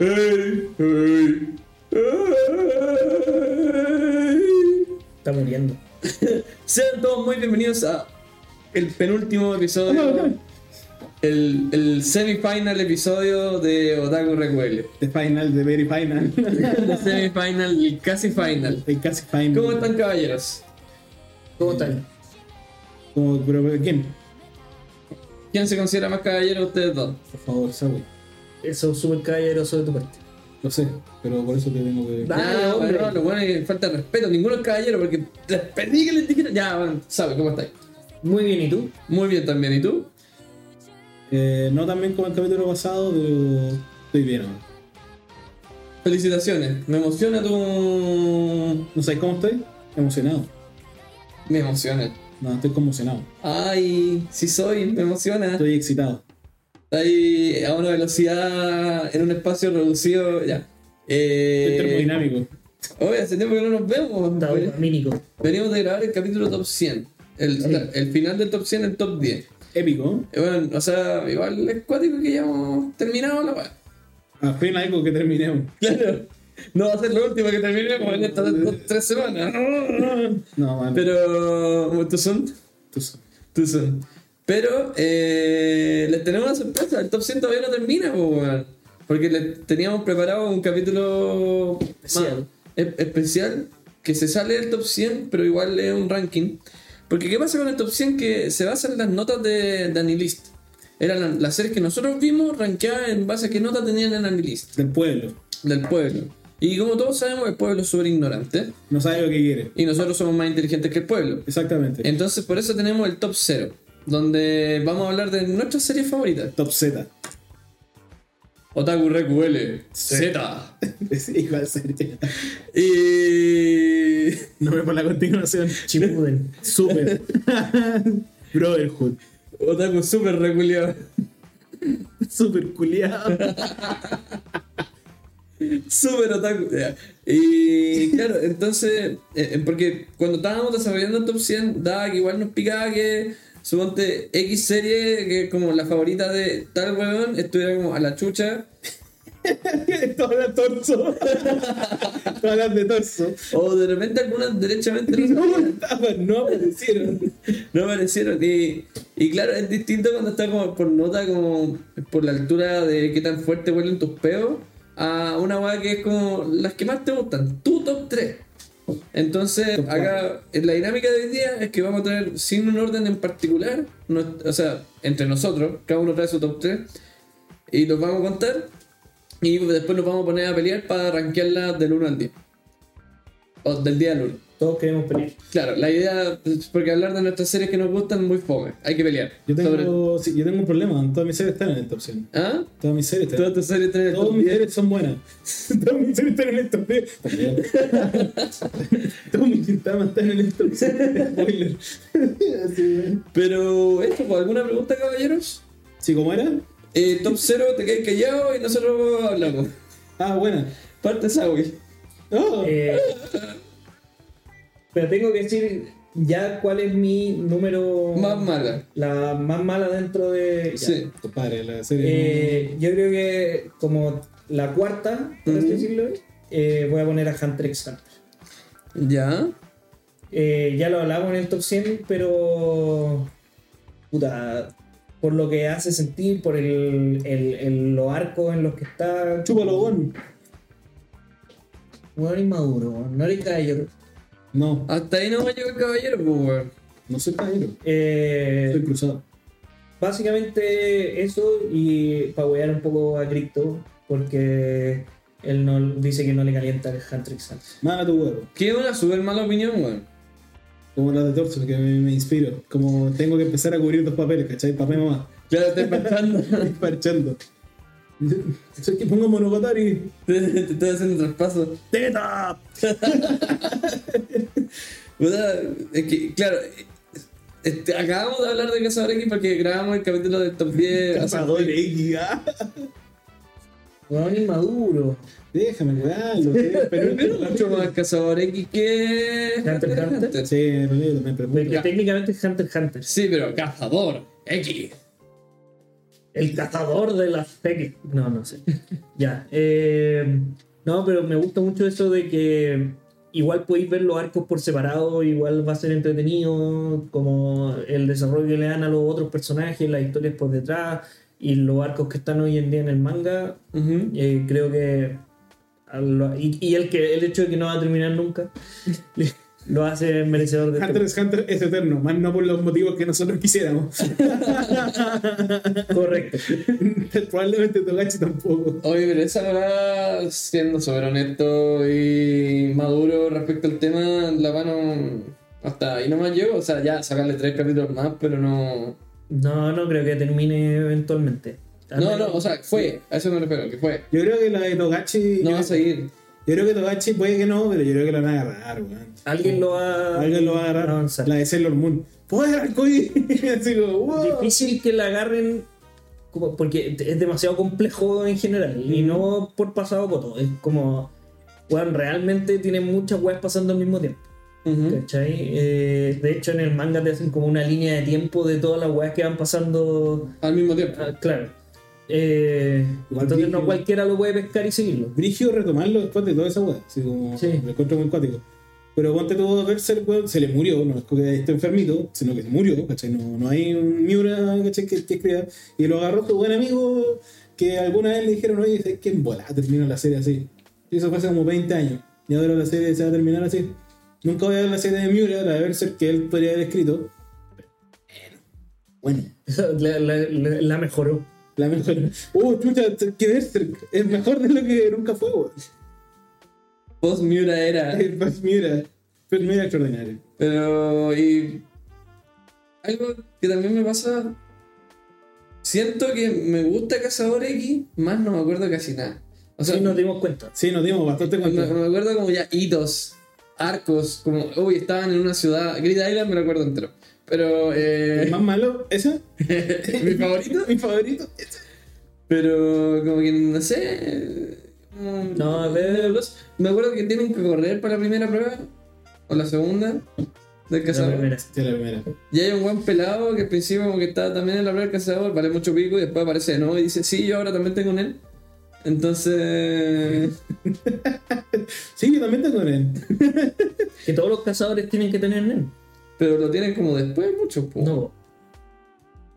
Ey, ey, ey. Está muriendo. Sean todos muy bienvenidos a el penúltimo episodio, el, el semifinal episodio de Otaku Recuele. The final, the very final. El semifinal y casi final. El casi final. ¿Cómo están caballeros? ¿Cómo están? Como, pero, ¿quién? ¿Quién se considera más caballero de ustedes dos? Por favor, Sawi. Eso es súper caballeroso de tu parte. Lo sé, pero por eso te tengo que. Dale, Ah, hombre. bueno, lo bueno es que falta de respeto, ninguno es caballero porque les pedí que les dijera. Ya, bueno, sabe cómo estáis. Muy bien, ¿y tú? Muy bien también, ¿y tú? Eh, no tan bien como el capítulo pasado, pero estoy bien ahora. Felicitaciones, me emociona tu. ¿No sabes cómo estoy? Emocionado. Me emociona. No, estoy conmocionado. Ay, sí soy, me emociona. Estoy excitado. Ahí a una velocidad en un espacio reducido, ya. Eh, termodinámico. Oye, hace tiempo que no nos vemos. Está mínico. Venimos de grabar el capítulo top 100. El, Sí. el final del top 100, el top 10. Épico. Eh, Bueno, o sea, igual es cuático que ya hemos terminado la weá. Apenas algo que terminemos. Claro. No va a ser lo último que terminemos en estas dos- tres semanas. No, man. Pero. ¿Tú son? Tú sabes. Tú son. Pero eh, les tenemos una sorpresa. El top 100 todavía no termina, po. Porque les teníamos preparado un capítulo Especial. más e- especial que se sale del top 100, pero igual es un ranking. Porque ¿qué pasa con el top 100? Que se basa en las notas de, de Anilist. Eran la- las series que nosotros vimos rankeadas en base a qué notas tenían en Anilist. Del pueblo. Del pueblo. Y como todos sabemos, el pueblo es súper ignorante. No sabe lo que quiere. Y nosotros somos más inteligentes que el pueblo. Exactamente. Entonces por eso tenemos el top 0, donde vamos a hablar de nuestras series favoritas. Top Z. Otaku Reku L, Z. Igual serio. Y... No me por la continuación. Chipuden. Super. Brotherhood. Otaku Super Reculeado. Super culiado. Super Otaku. ya. Y claro, entonces, eh, eh, porque cuando estábamos desarrollando el top 100, daba que igual nos picaba que suponte X serie, que es como la favorita de tal weón, estuviera como a la chucha. Todas torso. Todas las de torso. O de repente algunas derechamente no No estaban, no aparecieron. No aparecieron. Y, y claro, es distinto cuando está como por nota, como por la altura de qué tan fuerte huelen tus peos, a una weá que es como las que más te gustan, tu top 3. Entonces, acá la dinámica de hoy día es que vamos a tener sin un orden en particular, no- o sea, entre nosotros, cada uno trae su top 3 y los vamos a contar y después nos vamos a poner a pelear para rankearla del 1 al 10. O del día al 1. Todos queremos pelear. Claro, la idea, es porque hablar de nuestras series que nos gustan es muy fome. Hay que pelear. Yo Sobre- tengo, sí, yo tengo un problema. Todas mis series están en esta opción. ¿Ah? Todas mis series están. Todas tus series tienen el Todas mis 10. series son buenas. Todas mis series están en esta opción. Todas mis quintamas están en esta opción. Spoiler. Pero, esto, pues, ¿alguna pregunta, caballeros? ¿Sí, cómo era? Eh, top 0, te quedas callado y nosotros hablamos. Ah, buena. Parte Sawi. Oh, Eh, pero tengo que decir ya cuál es mi número. Más mala. La más mala dentro de. ya. Sí. compadre, la serie. Eh, yo creo que como la cuarta, por así decirlo, eh, voy a poner a Hunter x Hunter. ¿Ya? Eh, ya lo hablamos en el top 100, pero. Puta. Por lo que hace sentir, por el, el, el- los arcos en los que está. Chúpalo. Weón inmaduro, weón. no eres caballero. No, Hasta ahí no va a llegar el caballero, pues, weón. no soy caballero. Eh, Soy cruzado. básicamente eso y para wear un poco a Crypto, porque él no, dice que no le calienta el Hunter x Hunter. Mala tu huevo. Que una súper mala opinión, weón. Como la de Torso, que me, me inspiro. Como tengo que empezar a cubrir dos papeles, ¿cachai? Papá y mamá. Ya lo estoy pensando. Parchando. Soy que pongo monogatari. te, te estoy haciendo traspaso. ¡Teta! Es que, claro, este, acabamos de hablar de Cazador X porque grabamos el capítulo del top 10. hace- Cazador X, ah. Weón inmaduro. Déjame sí, Pero es mucho más Cazador X que. Hunter x Hunter. Sí, también, pero Porque técnicamente es Hunter x Hunter. Sí, pero Cazador X. El cazador de las X. No, no sé. ya. eh, no, pero me gusta mucho eso de que igual podéis ver los arcos por separado, igual va a ser entretenido, como el desarrollo que le dan a los otros personajes, las historias por detrás y los arcos que están hoy en día en el manga. Eh, creo que. lo- Y, y el, que, el hecho de que no va a terminar nunca lo hace merecedor de este Hunter x Hunter es eterno, más no por los motivos que nosotros quisiéramos. Correcto. Probablemente Togachi tampoco. Oye, pero esa verdad, siendo súper honesto y maduro respecto al tema, la mano hasta ahí nomás llego. O sea, ya sacarle tres capítulos más, pero no. No, no creo que termine eventualmente. Al No, no, o sea, fue, a eso me refiero, que fue. Yo creo que la de Togachi. No yo, va a seguir. Yo creo que Togachi puede que no, pero yo creo que la van a agarrar, weón. Alguien lo va, Alguien lo va a agarrar. avanzar. La de Sailor Moon. ¡Poder arcoíris! Así como, wow. Difícil que la agarren como- porque es demasiado complejo en general y no por pasado coto. Es como, weón, realmente tiene muchas weas pasando al mismo tiempo. ¿Cachai? Eh, de hecho, en el manga te hacen como una línea de tiempo de todas las weas que van pasando. Al mismo tiempo. Ah, claro. Eh, entonces no cualquiera lo puede pescar y seguirlo. Brigio retomarlo después de toda esa weá. Así como, Sí. me encuentro muy cuático. Pero ponte todo Berserk, weón, se le murió, no es que esté enfermito, sino que se murió, ¿cachai? No, no hay un Miura, ¿cachai? Que, que escriba. Y lo agarró su buen amigo, que alguna vez le dijeron, oye, ¿sabes qué? En volada terminó la serie así. Y eso fue hace como 20 años. Y ahora la serie se va a terminar así. Nunca voy a ver la serie de Miura, la de Berserk, que él podría haber escrito. Bueno, la- la- la mejoró. La mejor. ¡Uh, chucha! Que Berserk es mejor de lo que nunca fue, weón. Post Miura era. Mira, pues mira extraordinario. Pero, y. Algo que también me pasa. Siento que me gusta Cazador X, más no me acuerdo casi nada. O sea, Sí, nos dimos cuenta. Sí, nos dimos bastante me, cuenta. me acuerdo como ya hitos, arcos, como, uy, estaban en una ciudad. Grid Island me lo acuerdo entero. Pero, eh, ¿El más malo? ¿Ese? mi favorito. Mi favorito. Pero, como que no sé. No, a ver. Me acuerdo que tienen que correr para la primera prueba, o la segunda, del La cazador. primera. Sí, la primera. Y hay un buen pelado que al principio como que está también en la prueba del cazador, vale mucho pico y después aparece de nuevo y dice, sí, yo ahora también tengo un él. Entonces... Sí, yo también tengo él. Que todos los cazadores tienen que tener NEM. Pero lo tienen como después muchos, po. No.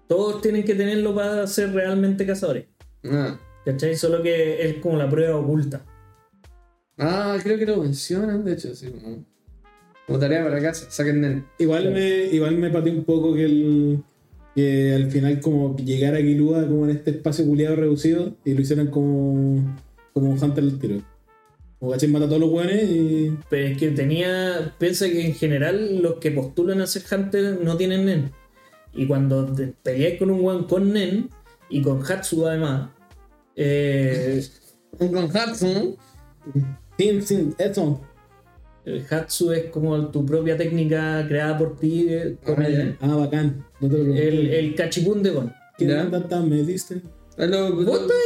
Todos tienen que tenerlo para ser realmente cazadores. Ah. ¿Cachai? Solo que es como la prueba oculta. Ah, creo que lo mencionan, de hecho, sí. Como, como tarea para casa, saquen. Igual me, igual me pateó un poco que el que al final como llegara Kilua como en este espacio culiado reducido y lo hicieran como como un Hunter al tiro. Como cachai mata a todos los buenos y Pero es que tenía. Piensa que en general los que postulan a ser Hunter no tienen NEN. Y cuando te peleáis con un one con NEN y con Hatsu además. eh, Con Hudson. sí, sí, eso. el Hatsu es como tu propia técnica creada por ti. eh, con Ah, el. Ah, bacán. No te lo el, el cachipún de Gon. ¿Qué Ya. tanta me diste? Lo- ¿Vos estás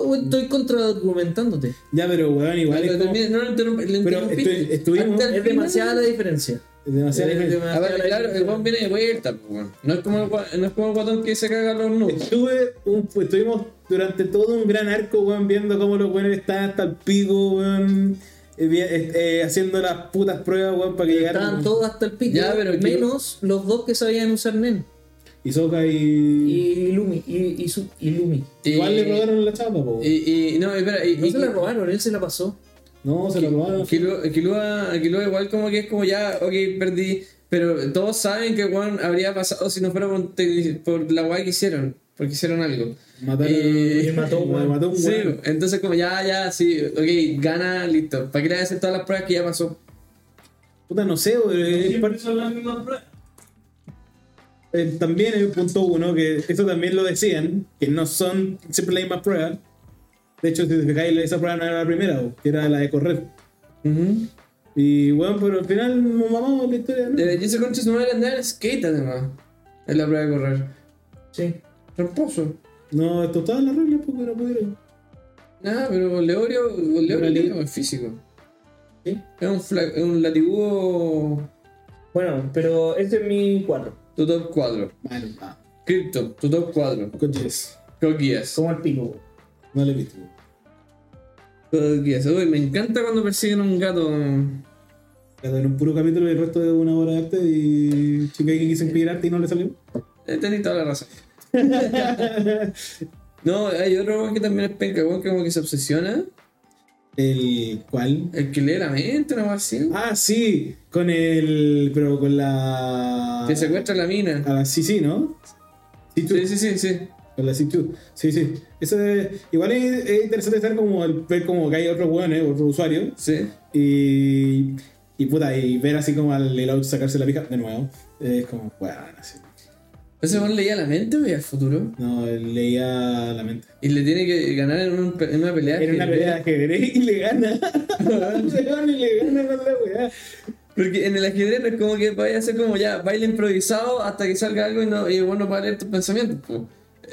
o estoy contraargumentándote? Ya, pero weón, igual lo es como, no lo interrump- lo Pero interrumpiste. estu- estuvimos- Es final. demasiada la diferencia. es demasiado Es A ver, la claro, el diferencia. Juan viene de vuelta. No es como el, no es como el guatón que se caga los nudos. Estuve un, pues, estuvimos durante todo un gran arco, weón, viendo cómo los buenos están hasta el pico, weón, eh, eh, eh, haciendo las putas pruebas, weón, para que llegaran. Estaban todos hasta el pico. Ya, pero que- menos los dos que sabían usar NEN. Hisoka y... Y Lumi. Y, y, su- y Lumi. Igual Y- le robaron la chapa, po. Y, y, no, espera, y, No y- se la robaron, él se la pasó. No, se lo robaron. Kilua, igual como que es como ya, ok, perdí. Pero todos saben que Juan habría pasado si no fuera por, la guay que hicieron. Porque hicieron algo. Mataron Y- y mató un weón. mató un Sí, weón. entonces como ya, ya, sí, ok, gana, listo. ¿Para qué le hacer todas las pruebas que ya pasó? Puta, no sé, weón, es Siempre son las mismas pruebas. Eh, también hay un punto uno, que eso también lo decían, que no son siempre las mismas pruebas. De hecho, si te fijáis, esa prueba no era la primera, que era la de correr. Y bueno, pero al final nos mamamos la historia, ¿no? Y ese concha su madre andaba en skate además. En la prueba de correr. Sí. Tramposo. No, esto estaba en las reglas porque no pudieron. Nada, pero Leorio, Leorio como físico. Sí. Es un, es un latiguo. Bueno, pero este es mi 4. Tu top 4. Bueno, va. Crypto, tu top 4. Coches. Code Geass. Como el pico. No lo he visto. Code Geass. Uy, me encanta cuando persiguen a un gato. Quedó en un puro capítulo y el resto de una hora de arte y chica que quiso impedir arte y no le salió. Eh, Tenés toda la razón. no, hay otro que también es penca, que como que se obsesiona. El cual. El que lee la mente, una cosa así. Ah, sí, con el. Pero con la. Que secuestra la mina. A la ¿no? Sí, tú. Sí, sí, sí, sí. Con la C2. Sí, sí. Eso es- igual es, es interesante estar como el- ver como que hay otros weones, otros usuarios. Sí. Y. Y puta, y ver así como al Lelouch sacarse la pija de nuevo. Es como, bueno, así. ¿Ese weón leía la mente o veía el futuro? No, él leía la mente. Y le tiene que ganar en, un- en una pelea. Era una pelea de ajedrez y le gana. Weón, y le gana con la weá. Porque en el ajedrez no es como que vaya a ser como ya baile improvisado hasta que salga algo y, no, y bueno para leer tus pensamientos.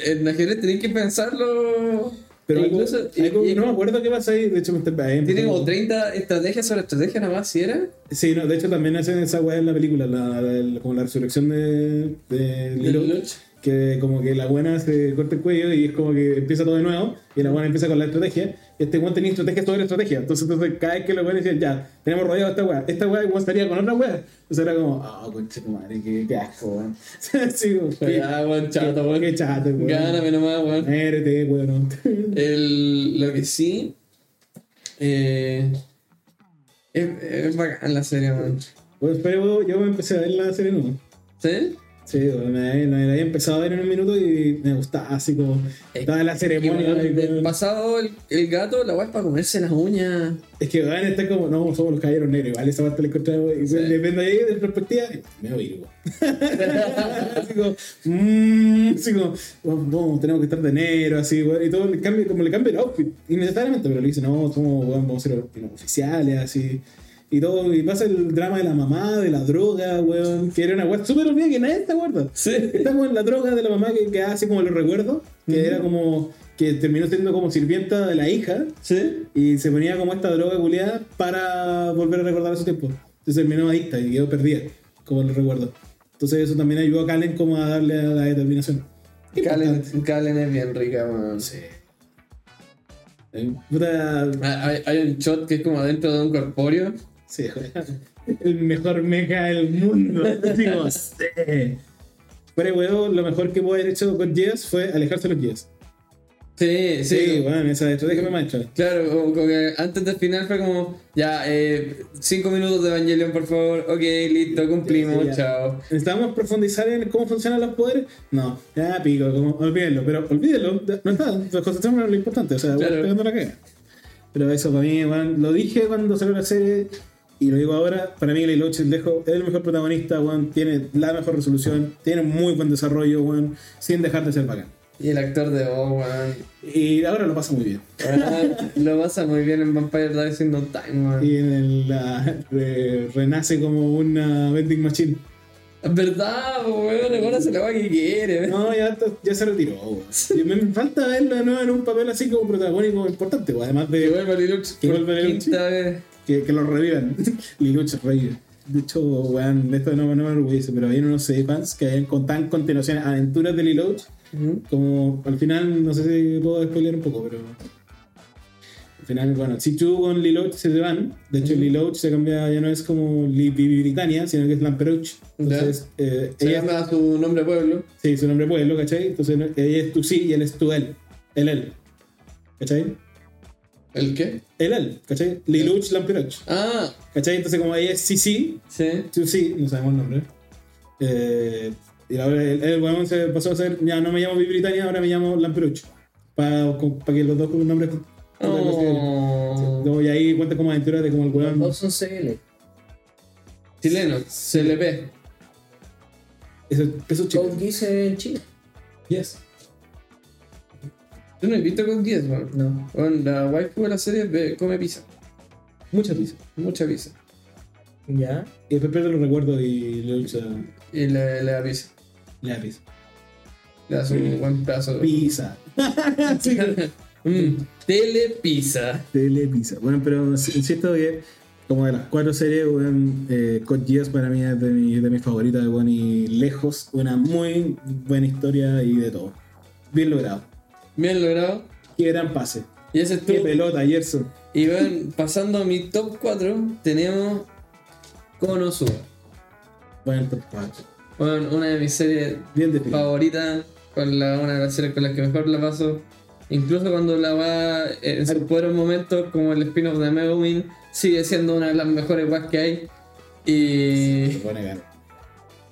En el ajedrez tenés que pensarlo. Pero e algo- incluso. y- algo- y- no me acuerdo qué pasa ahí. De hecho, me está ahí tiene empezó- como 30 estrategias sobre estrategias nada más, si era. Sí, no, de hecho también hacen esa weá en la película, la, la- como la resurrección de, de Lelouch. Que como que la buena se corta el cuello y es como que empieza todo de nuevo, y la buena empieza con la estrategia, y este weón tenía estrategia sobre estrategia, entonces, entonces cada vez que los buenos decían, ya, tenemos rodeado a esta weá, esta weá igual estaría con otra weá, entonces era como, ah, conche tu madre, qué, qué asco, weón. sí, Ya, weón, chato, weón. qué chato, weón. Gáname nomás, weón. Muérete, weón. El, lo que sí. Eh, es, es bacán la serie, weón. Pues, pero yo me empecé a ver la serie nueva. ¿Sí? Sí, me, me la había empezado a ver en un minuto y me gustaba así como estaba la ceremonia. pasado, el, el gato, la es para comerse las uñas. Es que van a estar como, no, somos los caballeros negros, igual esa parte la encontramos, Sí. depende ahí de perspectiva, me igual. así como, mmm, así como, no, tenemos que estar de negro, así, y todo le cambia, como le cambia el outfit, innecesariamente, pero le dice, no, somos, vamos a ser oficiales, así. Y todo, y pasa el drama de la mamá, de la droga, weón, que era una weón súper olvidada que nadie se acuerda. Sí. Está como en la droga de la mamá que, que hace como los recuerdos, que era como, que terminó siendo como sirvienta de la hija, ¿Sí? y se ponía como esta droga culiada para volver a recordar su tiempo. Entonces terminó adicta y quedó perdida, como lo recuerdo. Entonces eso también ayudó a Kalen como a darle a la determinación. Kalen, Kalen es bien rica, weón. Sí. Puta, Ah, Hay, hay un shot que es como adentro de un corpóreo. Sí, el mejor mecha del mundo. Digo, sí. Fuera huevo, lo mejor que pudo haber hecho con Jess fue alejarse de los Jess. Sí, sí. Sí, bueno, esa estrategia me maestra. Claro, como, como que antes del final fue como, ya, eh, cinco minutos de Evangelion, por favor. Ok, listo, cumplimos, Sí, chao. ¿Necesitamos profundizar en cómo funcionan los poderes? No, ya pico, como, olvídenlo, pero olvídenlo, no está, nos concentramos en lo importante, o sea, Claro. bueno, pegando la caga. Pero eso para mí, weón, lo dije cuando salió la serie y lo digo ahora, para mí Lelouch el Dejo es el mejor protagonista, weón, tiene la mejor resolución, tiene muy buen desarrollo, weón, sin dejar de ser bacán. Y el actor de voz, weón. Y ahora lo pasa muy bien. Lo pasa muy bien en Vampire Diaries in No Time, weón. Y en el, la- re- renace como una vending machine. Es verdad, weón, ahora se la va que quiere, weón. No, ya, ya se retiró, weón. Y me, falta verlo de nuevo en un papel así como protagónico importante, weón, además Que de vuelva Lelouch Que vuelva quinta vez. Que, que lo revivan. Liluch revive. De hecho, weón, esto no, no me orgullece, pero hay unos fans que hayan contan continuaciones aventuras de Liloach. Ujú. Como al final, no sé si puedo spoiler un poco, pero. Al final, bueno, si tú con Liloach se van, de hecho. Liloach se cambia, ya no es como Bibi Britannia, sino que es Lamperouch. Entonces, eh, Se ella, llama su nombre pueblo. sí, su nombre pueblo, ¿cachai? Entonces, ella es tu sí y él es tu él. El él. ¿cachai? ¿El qué? El él, ¿cachai? Liluch Lamperouch. Ah, ¿cachai? Entonces, como ella es sí, sí, sí, no sabemos el nombre. Eh, y ahora el, el weón se pasó a ser, ya no me llamo Bibi Britannia, ahora me llamo Lamperouch. Para que los dos nombres. Oh. Y ahí cuenta como aventuras de como el Los weón. dos son CL. Chileno, CLP. Eso, eso chico. Code Geass en Chile. Yes. Yo no he visto con 10, weón. No. Weón, la waifu de la serie ve- come pizza. Mucha pizza. Mucha pizza. Ya. Y después pierde los recuerdos y le lucha. Y le, le da pizza. Le da pizza. Le da un buen pedazo. Pizza. Sí. Mm, telepizza. Tele pizza. Bueno, pero insisto que como de las cuatro series, weón, eh, Code Geass para mí es de, mi, de mis favoritas, weón, y lejos, una muy buena historia y de todo. Bien logrado. Bien logrado. Qué gran pase. Y ese Qué pelota, Gerson. Y bueno, pasando a mi top 4, tenemos Konosuba. Bueno, top 4. Bueno, una de mis series Bien favoritas, con la, una de las series con las que mejor la paso. Incluso cuando la va en sus buenos momentos, como el spin-off de Megumin, sigue siendo una de las mejores weas que hay. No te Y. lo puedo negar.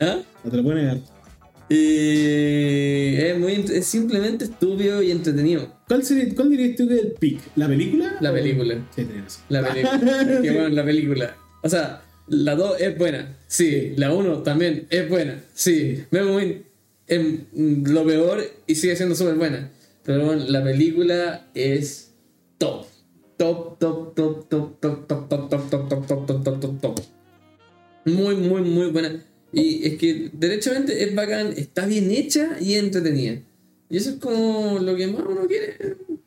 ¿Ah? No te lo puedo negar. Y. Es, muy, es simplemente estúpido y entretenido. ¿Cuál, sería, ¿Cuál dirías tú que es el pick? ¿La película? La o- película. Sí. La película. Es que bueno, la película. O sea, la 2 es buena. Sí. La 1 también es buena. Sí. Megumin es mm, lo peor y sigue siendo súper buena. Pero bueno, la película es top. Top, top, top, top, top, top, top, top, top, top, top, top, top, top, top. Muy, muy, muy buena. Y es que derechamente es bacán, está bien hecha y entretenida. Y eso es como lo que más uno quiere.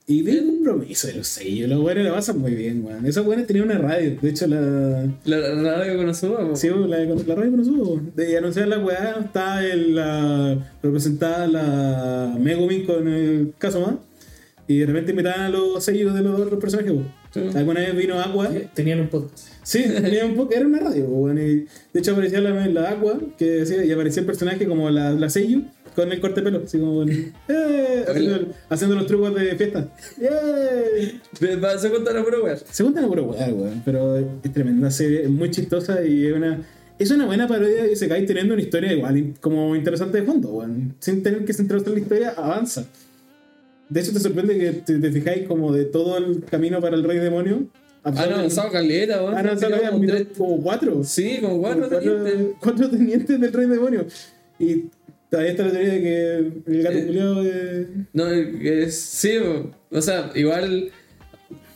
Y bien compromiso de los sellos. Los buenos la pasan muy bien, weón. Esos buenos tenían una radio. De hecho, la. La, la radio que Konosuba. Sí, la, la radio eso. De anunciar la weá, está el, la, representada la Megumin con el caso más. Y de repente invitaban a los sellos de los otros personajes. po. Sí. Alguna vez vino Aqua. Tenían un podcast. Sí, tenía un poco, era una radio. weón, y de hecho aparecía la, la Aqua, que decía, y aparecía el personaje como la, la sello con el corte de pelo. Así como, ¡eh! haciendo, haciendo los trucos de fiesta. ¡Yeah! Contar a pura weá. Se cuenta puro weá, weón, pero es tremenda serie, es muy chistosa y es una, es una buena parodia y se cae teniendo una historia igual y como interesante de fondo, weón. Sin tener que centrarse en la historia, avanza. De hecho, te sorprende que te, te fijáis como de todo el camino para el rey demonio. Han avanzado caleta, weón. Han avanzado Tiene como cuatro. Sí, como cuatro Como tenientes. cuatro tenientes del rey demonio. Y todavía está la teoría de que el gato Eh. culiao de... No, es, sí, o- o sea, igual.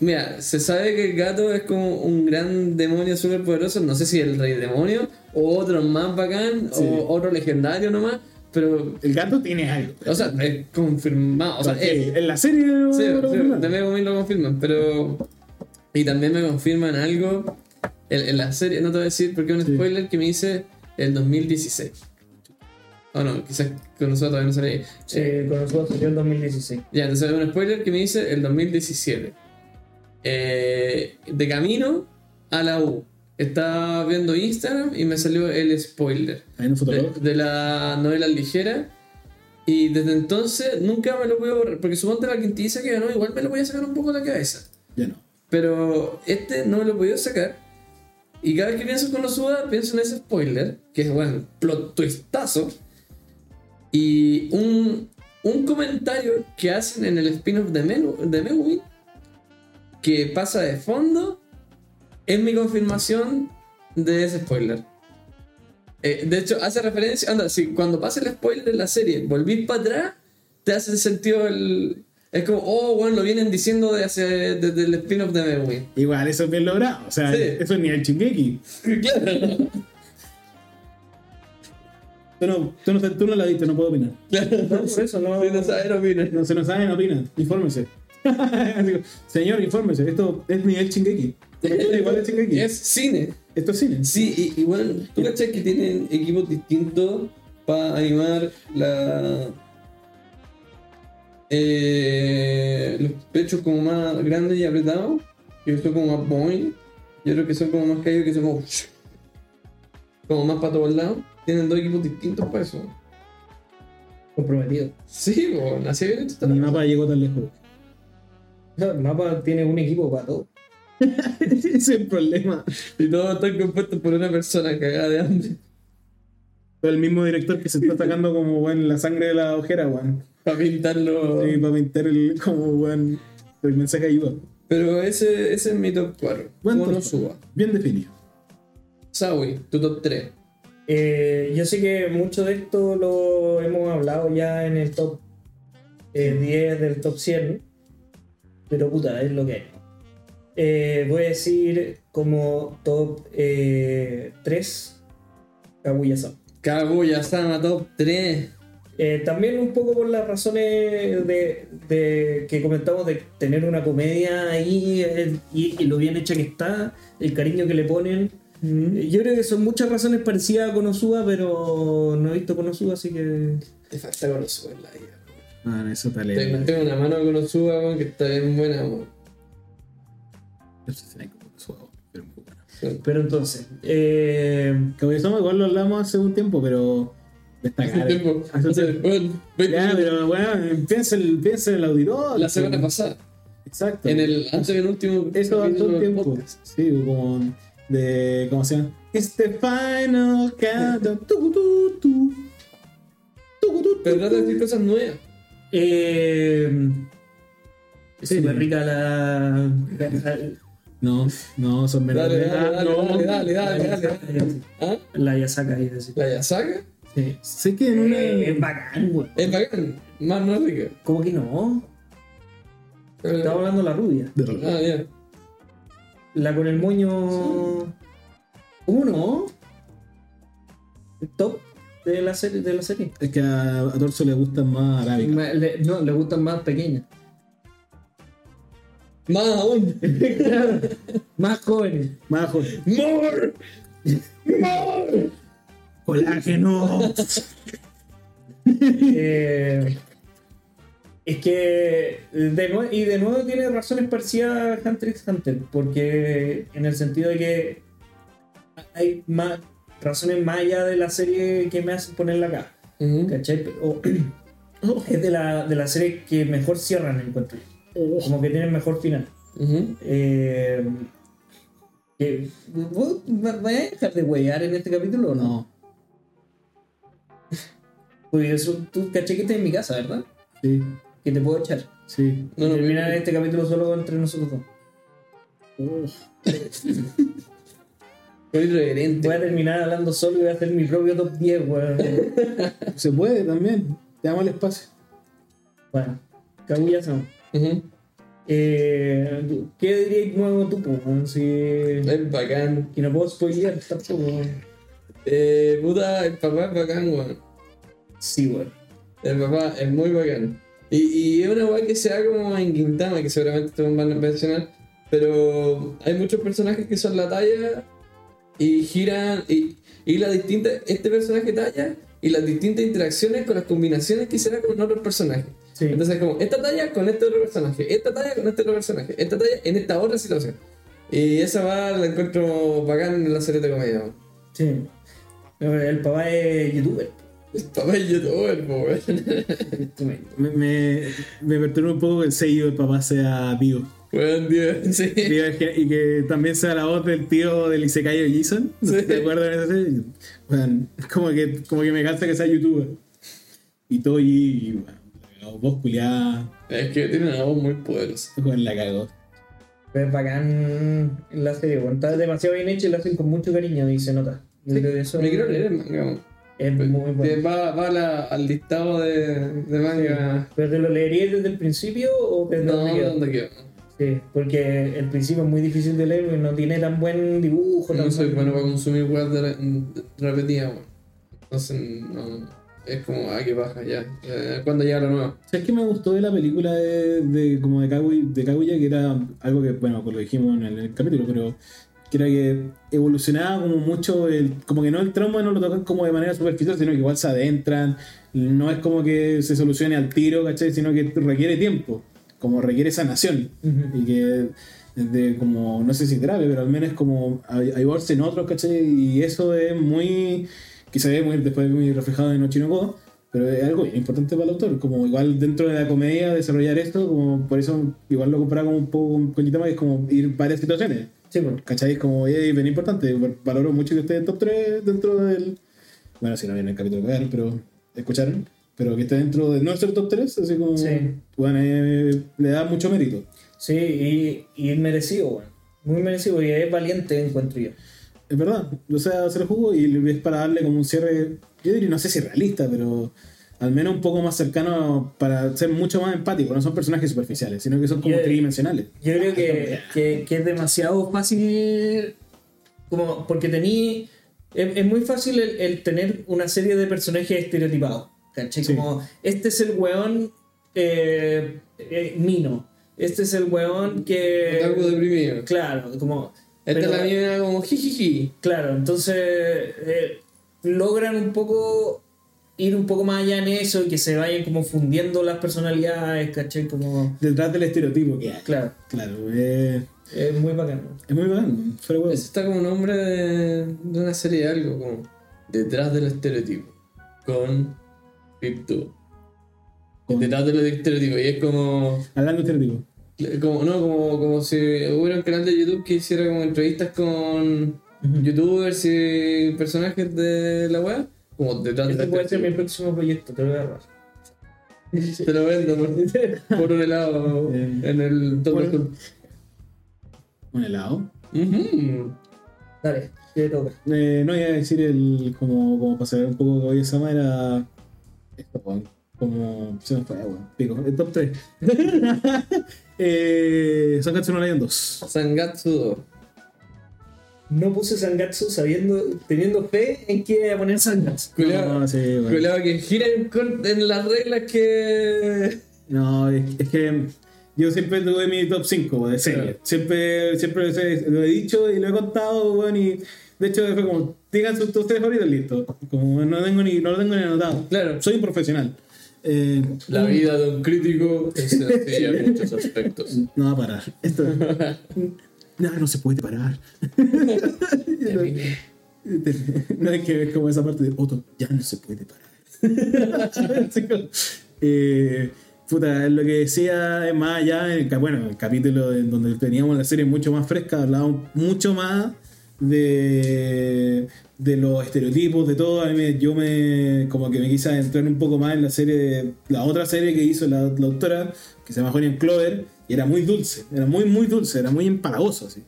Mira, se sabe que el gato es como un gran demonio súper poderoso. No sé si el rey demonio o otro más bacán Sí. o otro legendario nomás. Pero, El gato tiene algo. o sea, es confirmado. O sea, es, en la serie lo- Sí, lo sí, Megumin lo confirman, pero. Y también me confirman algo en, en la serie, no te voy a decir porque es un Sí. spoiler que me dice el 2016. O no, quizás con nosotros todavía no sale. Sí, con nosotros salió en 2016. Ya, entonces hay un spoiler que me dice el 2017. Eh, de camino a la U. Estaba viendo Instagram y me salió el spoiler en de, la novela ligera. Y desde entonces nunca me lo puedo borrar. Porque suponte la quintiza que ganó, igual me lo voy a sacar un poco de la cabeza. Ya no. Pero este no me lo he podido sacar. Y cada vez que pienso con los suda, pienso en ese spoiler, que es bueno, plot twistazo. Y un, un comentario que hacen en el spin-off de, Menu, de Megumin, que pasa de fondo, es mi confirmación de ese spoiler. Eh, de hecho, hace referencia, anda, si cuando pasa el spoiler de la serie, volvís para atrás, te hace sentido el... Es como, oh, bueno, lo vienen diciendo desde, desde el spin-off de Megumin. Igual, eso es bien logrado. O sea, Sí. eso es ni el Shingeki. claro. Tú no, tú, no, tú no la viste, no puedo opinar. No, por eso no. Si no sabes, no opinas. No se nos sabe, no opina. Infórmese. Señor, infórmese. Esto es nivel Shingeki. Igual es Shingeki. Es cine. Esto es cine. Sí, y, y bueno, tú cachas que tienen equipos distintos para animar la. eh, los pechos como más grandes y apretados, que son como más boing, y otros que son como más caídos, que son como. como más para todos lados. Tienen dos equipos distintos para eso. Comprometido. Sí, bueno, así bien Mi mapa llegó tan lejos. El mapa tiene un equipo para todo. Ese es el problema. Y todos están compuestos por una persona cagada de hambre. El mismo director que se está sacando como weón, la sangre de la ojera, weón. Para pintarlo. Sí, para pintar el, como weón, el mensaje ayuda. Pero ese, ese es mi top 4. Buen Uno suba. Bien definido. Sawi, tu top 3. Eh, yo sé que mucho de esto lo hemos hablado ya en el top eh, 10 del top 100, pero puta, es lo que hay. Eh, voy a decir como top eh, 3, Kaguya-sama. Kaguya-sama, top 3. Eh, también un poco por las razones de, de que comentamos de tener una comedia ahí eh, y, y lo bien hecha que está, el cariño que le ponen. Eh, Yo creo que son muchas razones parecidas a Konosuba, pero no he visto Konosuba, así que Te falta Konosuba en la vida. Ah, eso está Tengo, una mano con Osuga, weón, que está bien buena, weón. Pero entonces, eh, Kaguya-sama igual lo hablamos hace un tiempo, pero está Hace tiempo. Hace un Hace- tiempo. weón, 20 Ya, pero bueno, piensa, el, piensa en el auditor. La semana pasada, Exacto. en el antes del último Eso hace capítulo un del tiempo. podcast. Sí, como de. ¿Cómo se llama? It's the final countdown. Tu, tu, tu. Tu, tu, Pero trata de decir cosas nuevas. eh, es Sí. súper rica la. No, no, son Dale, de dale, dale, no. dale, dale, dale, dale, dale. ¿Ah? La Yasaka, es decir. ¿La Yasaka? Sí. Sé que en una. Es bacán, güey. Es bacán, más no rica. ¿Cómo que no? Estamos hablando de la rubia. Ah, ya. La con el moño. ¿Cómo no? El top de la serie. De la serie. Es que a, a Torso le gustan más arábicas. Le- no, le gustan más pequeñas. Más aún. Claro, más jóvenes. Más joven. More. More. ¡Colágeno! Eh, es que de y de nuevo tiene razones parecidas a Hunter x Hunter, porque en el sentido de que hay más razones más allá de la serie que me hacen ponerla acá, Ujú. ¿cachai? O- es de la, de la serie que mejor cierran encuentro. Como que tienen mejor final. Ujú. Eh, ¿Vos vas a dejar de huear en este capítulo o no? Porque eso, tú caché que estás en mi casa, ¿verdad? sí, Que te puedo echar. sí. No, no, terminar este capítulo solo entre nosotros dos. Fue irreverente. Voy a terminar hablando solo y voy a hacer mi propio top 10, weón. Se puede también. Te damos el espacio. bueno, Eh, ¿Qué dirías nuevo tú, weón? Si... Es bacán. Que no puedo spoilear tampoco. Eh, puta, el papá es bacán, weón. Sí, weón. El papá es muy bacán. Y, y es una weá que se da como en Quintama, que seguramente te van a mencionar. Pero hay muchos personajes que son la talla y giran. Y, y la distinta, este personaje talla y las distintas interacciones con las combinaciones que se da con otros personajes. Sí. Entonces, como esta talla con este otro personaje, esta talla con este otro personaje, esta talla en esta otra situación. Y esa va la encuentro bacán en la serie de comedia. sí. El papá es youtuber. El papá es youtuber, po, weón. Tremendo. Me, me, me perturba un poco que el sello del papá sea vivo. Weón, Dios, sí. Y que también sea la voz del tío del Isekai Jason. ¿No Sí. ¿Te acuerdas de? Bueno, como que, como que me cansa que sea youtuber. Y todo y, bueno, la culiada, Es que tiene una voz muy poderosa. con la cagó. Es bacán en la serie, weón. Está demasiado bien hecho y lo hacen con mucho cariño y se nota. Eso Me quiero leer el manga. es muy bueno. Va, va la- al listado de, de manga. ¿Pero te lo leerías desde el principio o desde No, dónde quedó? ¿dónde quedó? Sí, porque el principio es muy difícil de leer, porque no tiene tan buen dibujo. No tan soy buen- bueno para consumir de- repetidas. Entonces, no. Es como, ah, que baja, ya. ¿Cuándo llega lo nuevo? ¿Sabes qué me gustó de la película de, de- como de Kaguya, de Kaguya? Que era algo que, bueno, pues lo dijimos en el, en el capítulo, pero que era que evolucionaba como mucho, el, como que no el trauma no lo tocan como de manera superficial, sino que igual se adentran, no es como que se solucione al tiro, ¿cachai? Sino que requiere tiempo, como requiere sanación. Ujú. Y que de como, no sé si grave, pero al menos como ayudarse en otros, ¿cachai? Y eso es muy, que se ve muy, después muy reflejado en Ochinoko, pero es algo importante para el autor, como igual dentro de la comedia desarrollar esto, como por eso igual lo comparaba como un poco con Koyitama, que es como ir varias situaciones, Sí, pues. ¿cachai? Es como es bien importante, valoro mucho que esté en top 3 dentro del, bueno, si no viene el capítulo que pero escucharon, pero que esté dentro de nuestro top 3, así como, Sí. bueno, eh, le da mucho mérito. Sí, y, y es merecido, weón. Muy merecido y es valiente, encuentro yo. Es verdad, o sea, se lo jugó y es para darle como un cierre, yo diría, no sé si realista, pero al menos un poco más cercano para ser mucho más empático. No son personajes superficiales, sino que son como tridimensionales. Yo creo que, que, que es demasiado fácil, como porque tení, es, es muy fácil el, el tener una serie de personajes estereotipados. ¿cachai? Sí. Como, este es el weón eh, eh, mino, este es el weón que... Otaku deprimido. Claro, como... Esta pero- la mía como jijiji. Claro, entonces eh, logran un poco ir un poco más allá en eso y que se vayan como fundiendo las personalidades, ¿cachai? Como, Detrás del estereotipo que hay. claro, Claro, eh, es muy bacano. es muy bacán. Fuera huevo. Ese está como nombre de, de una serie de algo, como Detrás del estereotipo. Con Pip2. Con- Detrás del estereotipo. Y es como. Hablando de estereotipo. Como no, como, como si hubiera un canal de YouTube que hiciera como entrevistas con youtubers y personajes de la web. Como detrás del Este puede ser mi próximo proyecto, te lo voy a dar. Te lo vendo por, por un helado Eh, en el Doctor bueno. Who. Un helado. Ujú. Dale, te toca. Eh, no iba a decir el. Como, como para saber un poco que hoy sama era. Esto, weón. Como. Se me fue, weón. Pico. El top 3. eh, Sangatsu no Lion 2. Sangatsu 2. No puse Sangatsu sabiendo, teniendo fe en que iba a poner Sangatsu. Culeado, No, sí, culeado que gira en, en las reglas que. No, es, es que yo siempre tuve mi top 5 de serie. Claro. Siempre, siempre lo he dicho y lo he contado, weón, y de hecho fue como, digan sus tus tres favoritos, listo. Como no tengo ni, no lo tengo ni anotado. Claro. Soy un profesional. Eh, La vida de un crítico es sencilla en muchos aspectos. no va a parar. Esto. no, no se puede parar. No hay que ver como esa parte de Otto, ya no se puede parar. Eh, puta, lo que decía es más allá, en el, bueno, en el capítulo en donde teníamos la serie mucho más fresca, hablábamos mucho más de, de los estereotipos, de todo. A mí me- yo me, como que me quise entrar un poco más en la serie, de- la otra serie que hizo la, la autora, que se llama and Clover, y era muy dulce, era muy, muy dulce, era muy empalagoso, así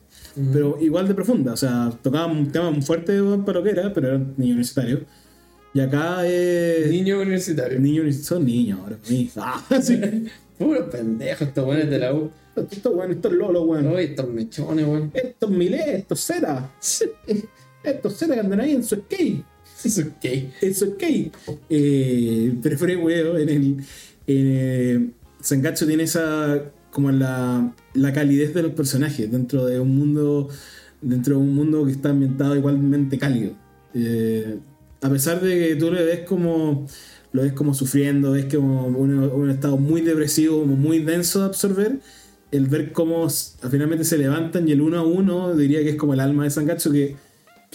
pero igual de profunda. O sea, tocaba un tema muy fuerte para lo que era, pero era niño universitario. Y acá es. Niño universitario. niño son niños ahora. Ah, sí. Puro pendejo, estos buenos de la U. Esto, weón, esto es Lolo, weón. Estos mechones, weón. Estos Milé, estos Z. Estos Z que andan ahí en su skate. Es ok. Su skate. Eh, pero fuera en el. Eh, Sangatsu tiene esa. como la, la calidez de los personajes dentro de un mundo. dentro de un mundo que está ambientado igualmente cálido. Eh, a pesar de que tú lo ves como. lo ves como sufriendo, ves como un, un estado muy depresivo, como muy denso de absorber. El ver cómo finalmente se levantan y el uno a uno diría que es como el alma de Sangatsu que,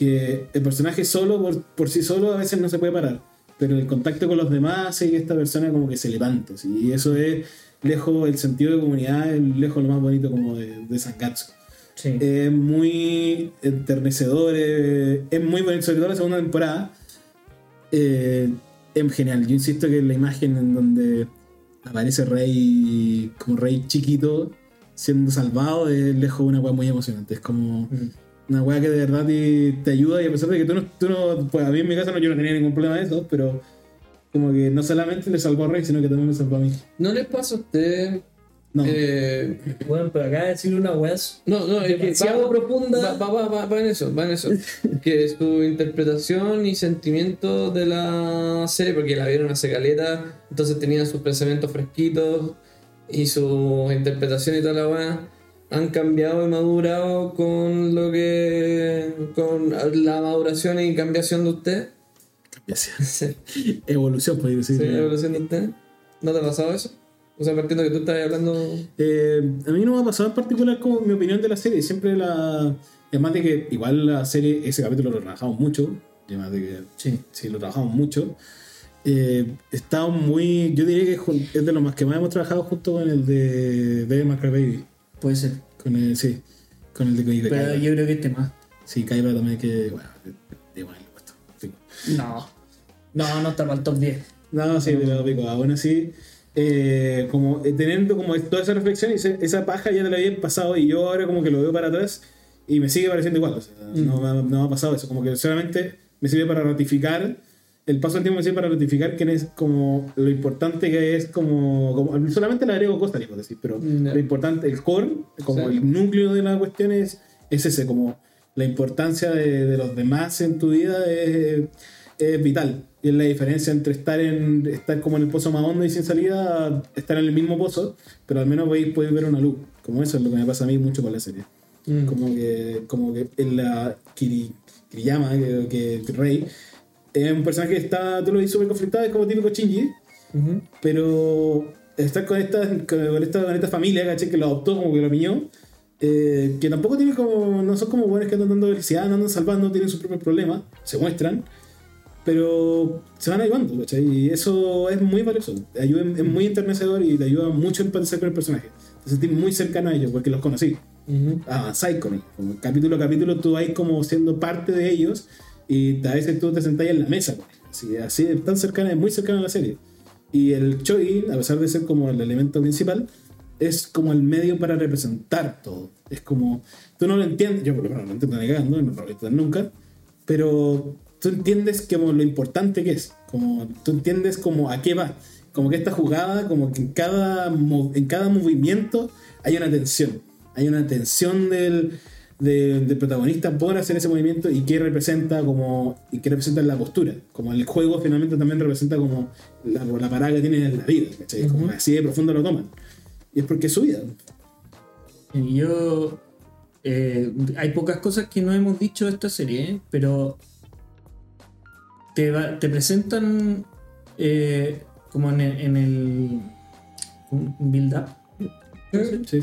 que el personaje solo, por, por sí solo, a veces no se puede parar. Pero el contacto con los demás hace que esta persona como que se levante. ¿sí? Y eso es lejos, el sentido de comunidad es lejos lo más bonito como de, de Sangatsu. Sí. Es muy enternecedor, es muy bonito, sobre todo la segunda temporada. Eh, es genial. Yo insisto que la imagen en donde aparece Rey como Rey chiquito siendo salvado es lejos una weá muy emocionante. Es como Mm. Una weá que de verdad te, te ayuda y a pesar de que tú no, tú no- pues a mí en mi caso no, yo no tenía ningún problema de eso, pero como que no solamente le salvó a Rey, sino que también me salvó a mí. ¿No les pasa a usted? No. eh, Bueno, pero acá decir una weá no, no, es que demasiado va- profunda. Va, va, va, va, va en eso, va en eso. que su interpretación y sentimiento de la serie, porque la vieron hace caleta, entonces tenían sus pensamientos fresquitos y su interpretación y toda la weá han cambiado y madurado con lo que. con la maduración y cambiación de usted. Cambiación. Sí, Evolución, podría decir. sí, evolución de usted. ¿No te ha pasado eso? O sea, partiendo que tú estás hablando. Eh, a mí no me ha pasado en particular como mi opinión de la serie. Siempre la. Además de que igual la serie, ese capítulo lo trabajamos mucho. Además de que Sí. sí, lo trabajamos mucho. Eh, está muy. Yo diría que es de los más que más hemos trabajado junto con el de Devil Baby. Puede ser. Con el, sí. Con el de, de Pero Kaiba. yo creo que este más. Sí, Kaiba también que. Bueno, de igual. Sí. No. No, no está el top 10. No, sí, pero pico. Aún así, eh, como eh, teniendo como toda esa reflexión y esa paja ya te la había pasado y yo ahora como que lo veo para atrás y me sigue pareciendo igual. O sea, no, me ha, no me ha pasado eso. Como que solamente me sirve para ratificar. El paso del tiempo me sirve para ratificar que es como lo importante que es como, como- solamente le agrego por decir, pero lo importante, el core, como Sí. el núcleo de la cuestión es, es ese, como la importancia de, de los demás en tu vida es, es vital. Y es la diferencia entre estar en estar como en el pozo más hondo y sin salida, estar en el mismo pozo, pero al menos podéis, podéis ver una luz. Como eso es lo que me pasa a mí mucho con la serie. Mm. Como que, como que en la Kiri, Kiriyama, que, que Rey, es un personaje que está, tú lo ves súper conflictado, es como típico Shinji, Ujú. pero está con esta, con esta, con esta familia, ¿cachai? Que lo adoptó, como que lo piñó, eh, que tampoco tiene como, no son como buenos que andan dando felicidad, andan salvando, tienen sus propios problemas, se muestran, pero se van ayudando, ¿cachai? Y eso es muy valioso, te ayuda, es muy enternecedor y te ayuda mucho a empatizar con el personaje. Te sentís muy cercano a ellos porque los conocí Ujú. avanzáis con ellos. Capítulo a capítulo tú vas como siendo parte de ellos y a veces tú te sentás en la mesa. Así, así tan cercana, muy cercana a la serie. Y el Choi, a pesar de ser como el elemento principal, es como el medio para representar todo. Es como, tú no lo entiendes, yo por lo menos no entiendo ni cagando, no lo entender nunca, pero tú entiendes como lo importante que es, como tú entiendes como a qué va, como que esta jugada, como que en cada, en cada movimiento hay una tensión, hay una tensión del, de- del protagonista por hacer ese movimiento y qué representa como y qué representa en la postura, como el juego finalmente también representa como la, la parada que tiene en la vida, ¿cachai? como así de profundo lo toman. Y es porque es su vida. Yo. eh, hay pocas cosas que no hemos dicho de esta serie, ¿eh? pero. Te, va- te presentan. eh, como en el. En el un build-up. Sí.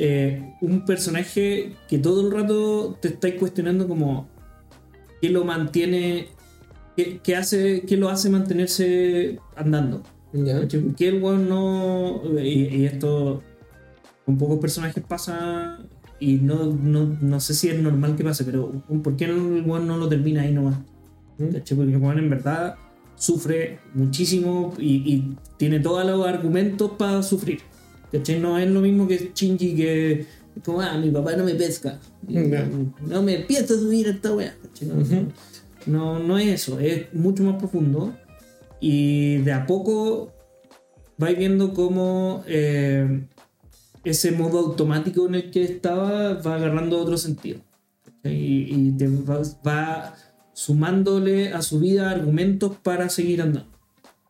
Eh, un personaje que todo el rato te estáis cuestionando como qué lo mantiene, qué, qué hace, qué lo hace mantenerse andando. Ya. ¿Cachai? ¿Por qué el weón no... Y, y esto con pocos personajes pasa y no, no, no sé si es normal que pase, pero ¿por qué el weón no lo termina ahí nomás? ¿Mm? Porque el weón en verdad sufre muchísimo y, y tiene todos los argumentos para sufrir. ¿Cachai? No es lo mismo que Shinji que como, ah, mi papá no me pesca. Ya. No me empieza a subir a esta. ¿cachai? No, no, no es eso, es mucho más profundo. Y de a poco vais viendo cómo eh, ese modo automático en el que estaba va agarrando otro sentido. Y, y te va, va sumándole a su vida argumentos para seguir andando.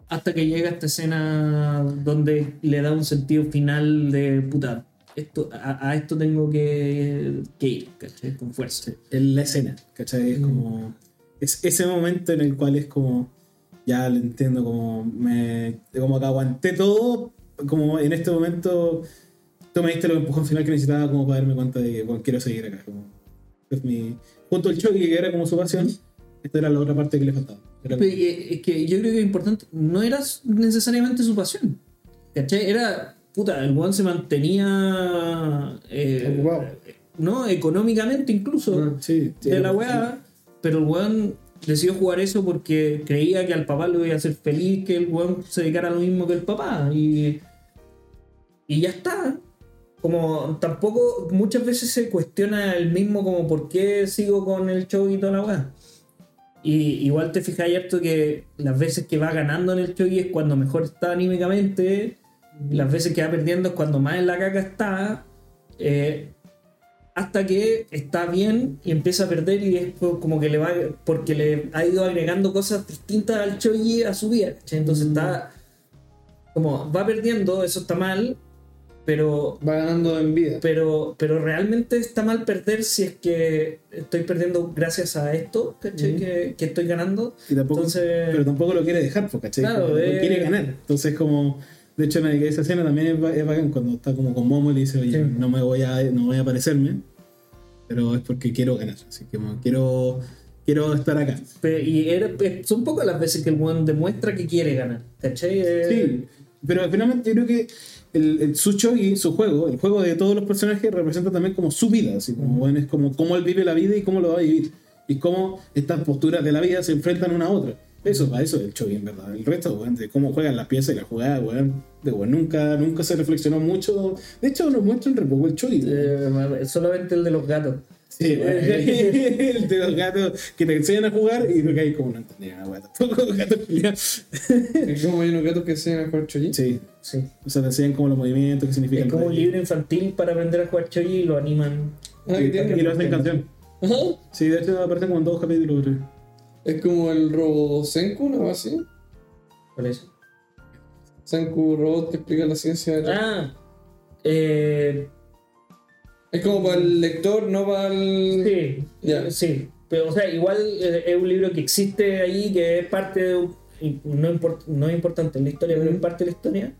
Hasta que llega esta escena donde le da un sentido final de puta. Esto, a, a esto tengo que, que ir, ¿cachai? Con fuerza. en la escena, ¿cachai? Es como. Es ese momento en el cual es como. Ya lo entiendo, como. Me, como que aguanté todo. Como en este momento. Tú me diste el empujón final que necesitaba como para darme cuenta de que bueno, quiero seguir acá. Como, es mi, junto al choque que era como su pasión, esta era la otra parte que le faltaba. Pero, eh, Es que yo creo que es importante, no era necesariamente su pasión. ¿Cachai? Era, puta, el weón se mantenía. eh, Ocupado. no, económicamente incluso. Ah. sí, sí, de la weá, pero el weón decidió jugar eso porque creía que al papá le iba a hacer feliz que el weón se dedicara a lo mismo que el papá. Y, y ya está. Como tampoco muchas veces se cuestiona el mismo como por qué sigo con el show y toda la weá. Y igual te fijas harto que las veces que va ganando en el show es cuando mejor está anímicamente, las veces que va perdiendo es cuando más en la caca está. eh, hasta que está bien y empieza a perder y es co- como que le va porque le ha ido agregando cosas distintas al Choji a su vida entonces está como va perdiendo eso está mal pero Va ganando en vida. pero pero realmente está mal perder si es que estoy perdiendo gracias a esto ¿cachai? Ujú. que, que estoy ganando Y tampoco, entonces pero tampoco lo quiere dejar, pues, ¿cachai? Claro, que eh. quiere ganar. Entonces, como. De hecho, en esa escena también es, ba- es bacán cuando está como con Momo y le dice, oye, Sí. no me voy a, no voy a aparecerme, pero es porque quiero ganar. Así que como, quiero, quiero estar acá. pe- y era- son pocas las veces que el buen demuestra que quiere ganar ¿cachai? Eh, Sí, pero finalmente yo creo que el, el, su y su juego, el juego de todos los personajes, representa también como su vida. Así como, bueno, es como cómo él vive la vida y cómo lo va a vivir. Y cómo estas posturas de la vida se enfrentan una a otra. Eso, para eso es el Chogi, en verdad. El resto, weón, de cómo juegan las piezas y la jugada, weón, de weón, nunca, nunca se reflexionó mucho. De hecho, nos muestran re poco el Chogi. eh, solamente el de los gatos Sí, el de los gatos que te enseñan a jugar y tú hay como no entendía, weón. Tampoco los gatos peleados. Es como hay unos gatos que se llaman Choji. Sí, sí o sea, te enseñan como los movimientos, qué significa Es como un libro infantil para aprender a jugar Choji y lo animan. Ah, Y, lo hacen canción. Ajá. Sí, de hecho aparecen como en dos capítulos. creo. Es como el robot Senku, ¿no? Así. Por eso. Senku, robot que explica la ciencia. de Ah, eh, Es como para el lector, no para el. sí, Ya. sí. Pero, o sea, igual eh, es un libro que existe ahí, que es parte de no, import- no es importante en la historia, pero es parte de la historia.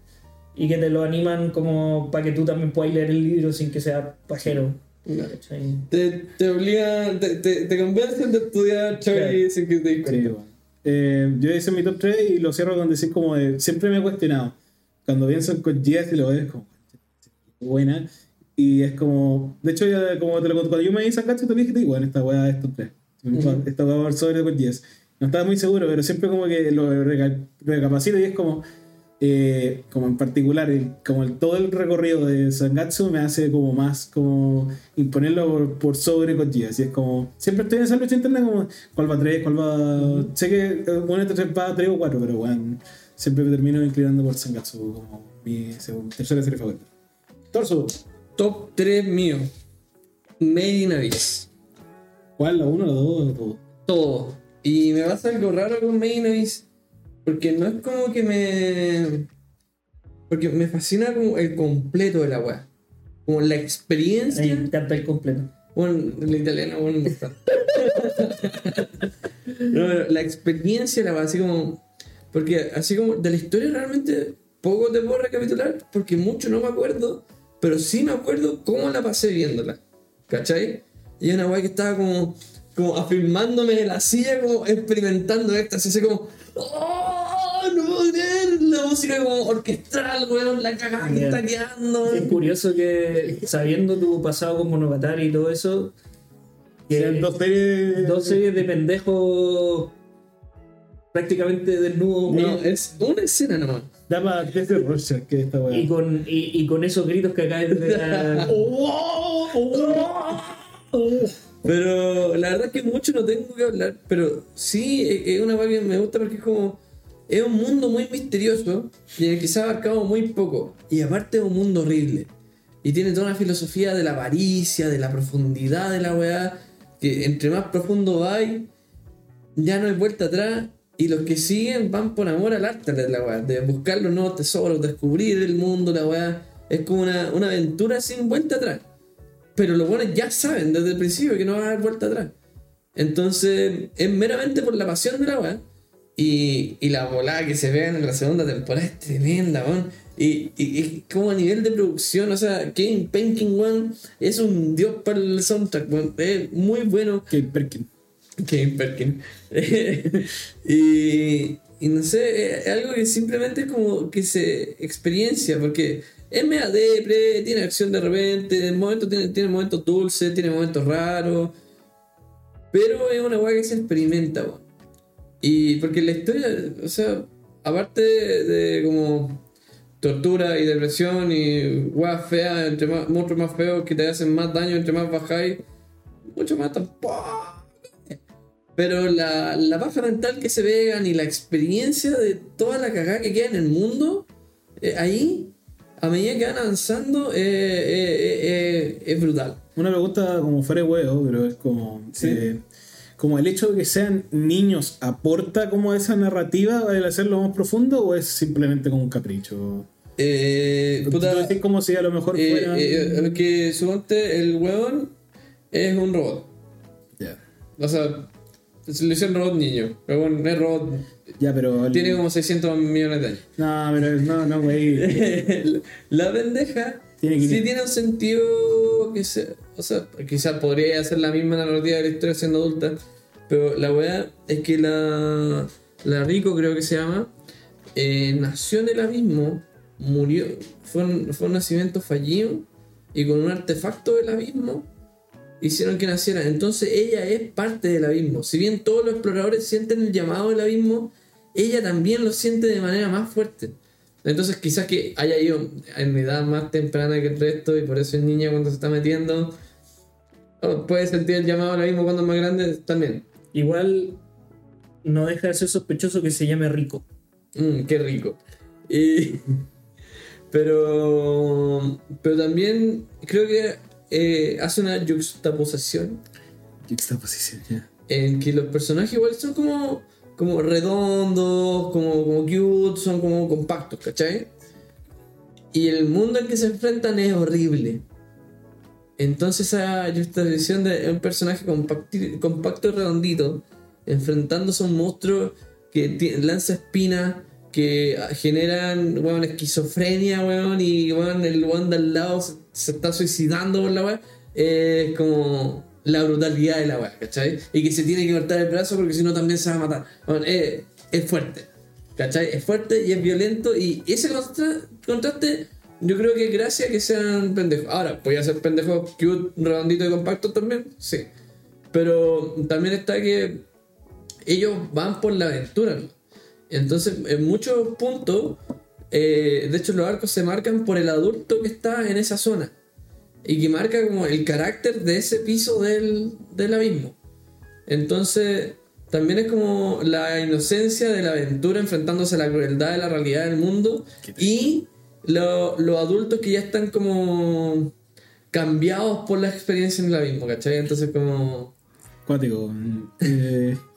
Y que te lo animan como para que tú también puedas leer el libro sin que sea pajero. ¿cachai? Te, te obligan, te, te, te convencen de estudiar Charlie Claro. sin que te bueno. Eh, yo hice mi top 3 y lo cierro con decir como de, siempre me he cuestionado. Cuando pienso en Geass y lo ves como buena. Y es como, de hecho, ya, como te lo cuando yo me hice Sangatsu te lo dije, bueno, esta weá es top 3. Esta weá va sobre Code Geass. No estaba muy seguro, pero siempre como que lo reca- recapacito y es como, eh, como en particular, el- como el, todo el recorrido de Sangatsu me hace como más como imponerlo por, por sobre Geass. Y es como, siempre estoy en esa lucha interna como, ¿cuál va 3? ¿Cuál va...? Sé que eh, bueno, este tres va 3 o 4, pero bueno, siempre me termino inclinando por Sangatsu como mi segunda, tercera serie favorita. Torso, Top 3 mío. Made in Abyss. ¿cuál? ¿La 1, la 2 la 2? Todo. Y me pasa algo raro con Made in Abyss. Porque no es como que me. Porque me fascina como el completo de la weá. Como la experiencia. me encanta el completo. Bueno, el italiano, bueno, no está. No, pero la experiencia la va así como. Porque así como de la historia realmente poco te puedo recapitular, porque mucho no me acuerdo, pero sí me acuerdo cómo la pasé viéndola. ¿Cachai? Y una weá que estaba como, como afirmándome de la silla, como experimentando éxtasis, así como. ¡Oh! No puedo creer! La música como orquestral, weón, la cagada que está quedando. Es curioso que sabiendo tu pasado con Monogatari y todo eso, que Eran dos series. dos series de pendejos prácticamente desnudos No, es una escena nomás. Da para tres de Rorschach, que esta weá. y, con, y, y con esos gritos que acabas de dar. Pero la verdad es que mucho no tengo que hablar, pero sí es es una weá que me gusta porque es como. Es un mundo muy misterioso y en el que se ha abarcado muy poco. Y aparte es un mundo horrible. Y tiene toda una filosofía de la avaricia, de la profundidad de la weá. Que entre más profundo va, ya no hay vuelta atrás. Y los que siguen van por amor al arte de la weá. De buscar los nuevos tesoros, descubrir el mundo, la weá. Es como una, una aventura sin vuelta atrás. Pero los buenos ya saben desde el principio que no va a haber vuelta atrás. Entonces, es meramente por la pasión de la weá. Y, y la volada que se vean en la segunda temporada es tremenda, weón. Y, y, como a nivel de producción, o sea, Kevin Penkin, weón, es un dios para el soundtrack, weón. Es muy bueno. Kate Perkin. Kevin Perkin. y, y no sé, es algo que simplemente es como que se experiencia, porque es media depre, tiene acción de repente, en momentos tiene, tiene momentos dulces, tiene momentos raros, pero es una weá que se experimenta, weón. Y porque la historia, o sea, aparte de, de como tortura y depresión y weas feas, entre más, monstruos más feos que te hacen más daño, entre más bajáis, mucho más tampoco. Pero la, la paja mental que se vean y la experiencia de toda la cagada que queda en el mundo, eh, ahí, a medida que van avanzando, eh, eh, es brutal. Una pregunta como fuera de huevo, pero es como. Sí. como el hecho de que sean niños aporta como a esa narrativa el hacerlo más profundo o es simplemente como un capricho? Eh, puta, como si a lo mejor eh, fuera. eh, que suponte el huevón es un robot. Ya. O sea, se le hicieron robot niño. Pero bueno, no es robot. Ya, pero. el- Tiene como 600 millones de años. No, pero no, no, güey. la pendeja Tiene que- sí tiene un sentido que se, o sea, quizás podría hacer la misma narrativa de la historia siendo adulta, pero la weá es que la, la Rico creo que se llama, eh, nació en el abismo, murió, fue un, fue un nacimiento fallido y con un artefacto del abismo hicieron que naciera. Entonces ella es parte del abismo. Si bien todos los exploradores sienten el llamado del abismo, ella también lo siente de manera más fuerte. Entonces quizás que haya ido en edad más temprana que el resto y por eso es niña cuando se está metiendo. o puede sentir el llamado al abismo cuando es más grande también. Igual no deja de ser sospechoso que se llame Rico. Mm, qué rico. Y- pero, pero también creo que eh, hace una juxtaposición Juxtaposición, ya. en que los personajes igual son como, como redondos, como, como cute, son como compactos, ¿cachai? Y el mundo en que se enfrentan es horrible. Entonces esa juxtaposición de un personaje compacto y redondito enfrentándose a un monstruo que lanza espinas que generan weón, esquizofrenia, weón, y weón, el weón de al lado se, está suicidando por la weá. Es como la brutalidad de la weá, ¿cachai? Y que se tiene que cortar el brazo porque si no también se va a matar. Weón, es, es fuerte, ¿cachai? Es fuerte y es violento y ese contra- contraste yo creo que gracias a que sean pendejos. Ahora, podía ser pendejos cute, redondito y compacto también, sí. Pero también está que ellos van por la aventura, ¿no? Entonces, en muchos puntos, eh, de hecho, los arcos se marcan por el adulto que está en esa zona y que marca como el carácter de ese piso del, del abismo. Entonces, también es como la inocencia de la aventura enfrentándose a la crueldad de la realidad del mundo y lo- los adultos que ya están como cambiados por la experiencia en el abismo, ¿cachai? Entonces, como. Cuático. Eh,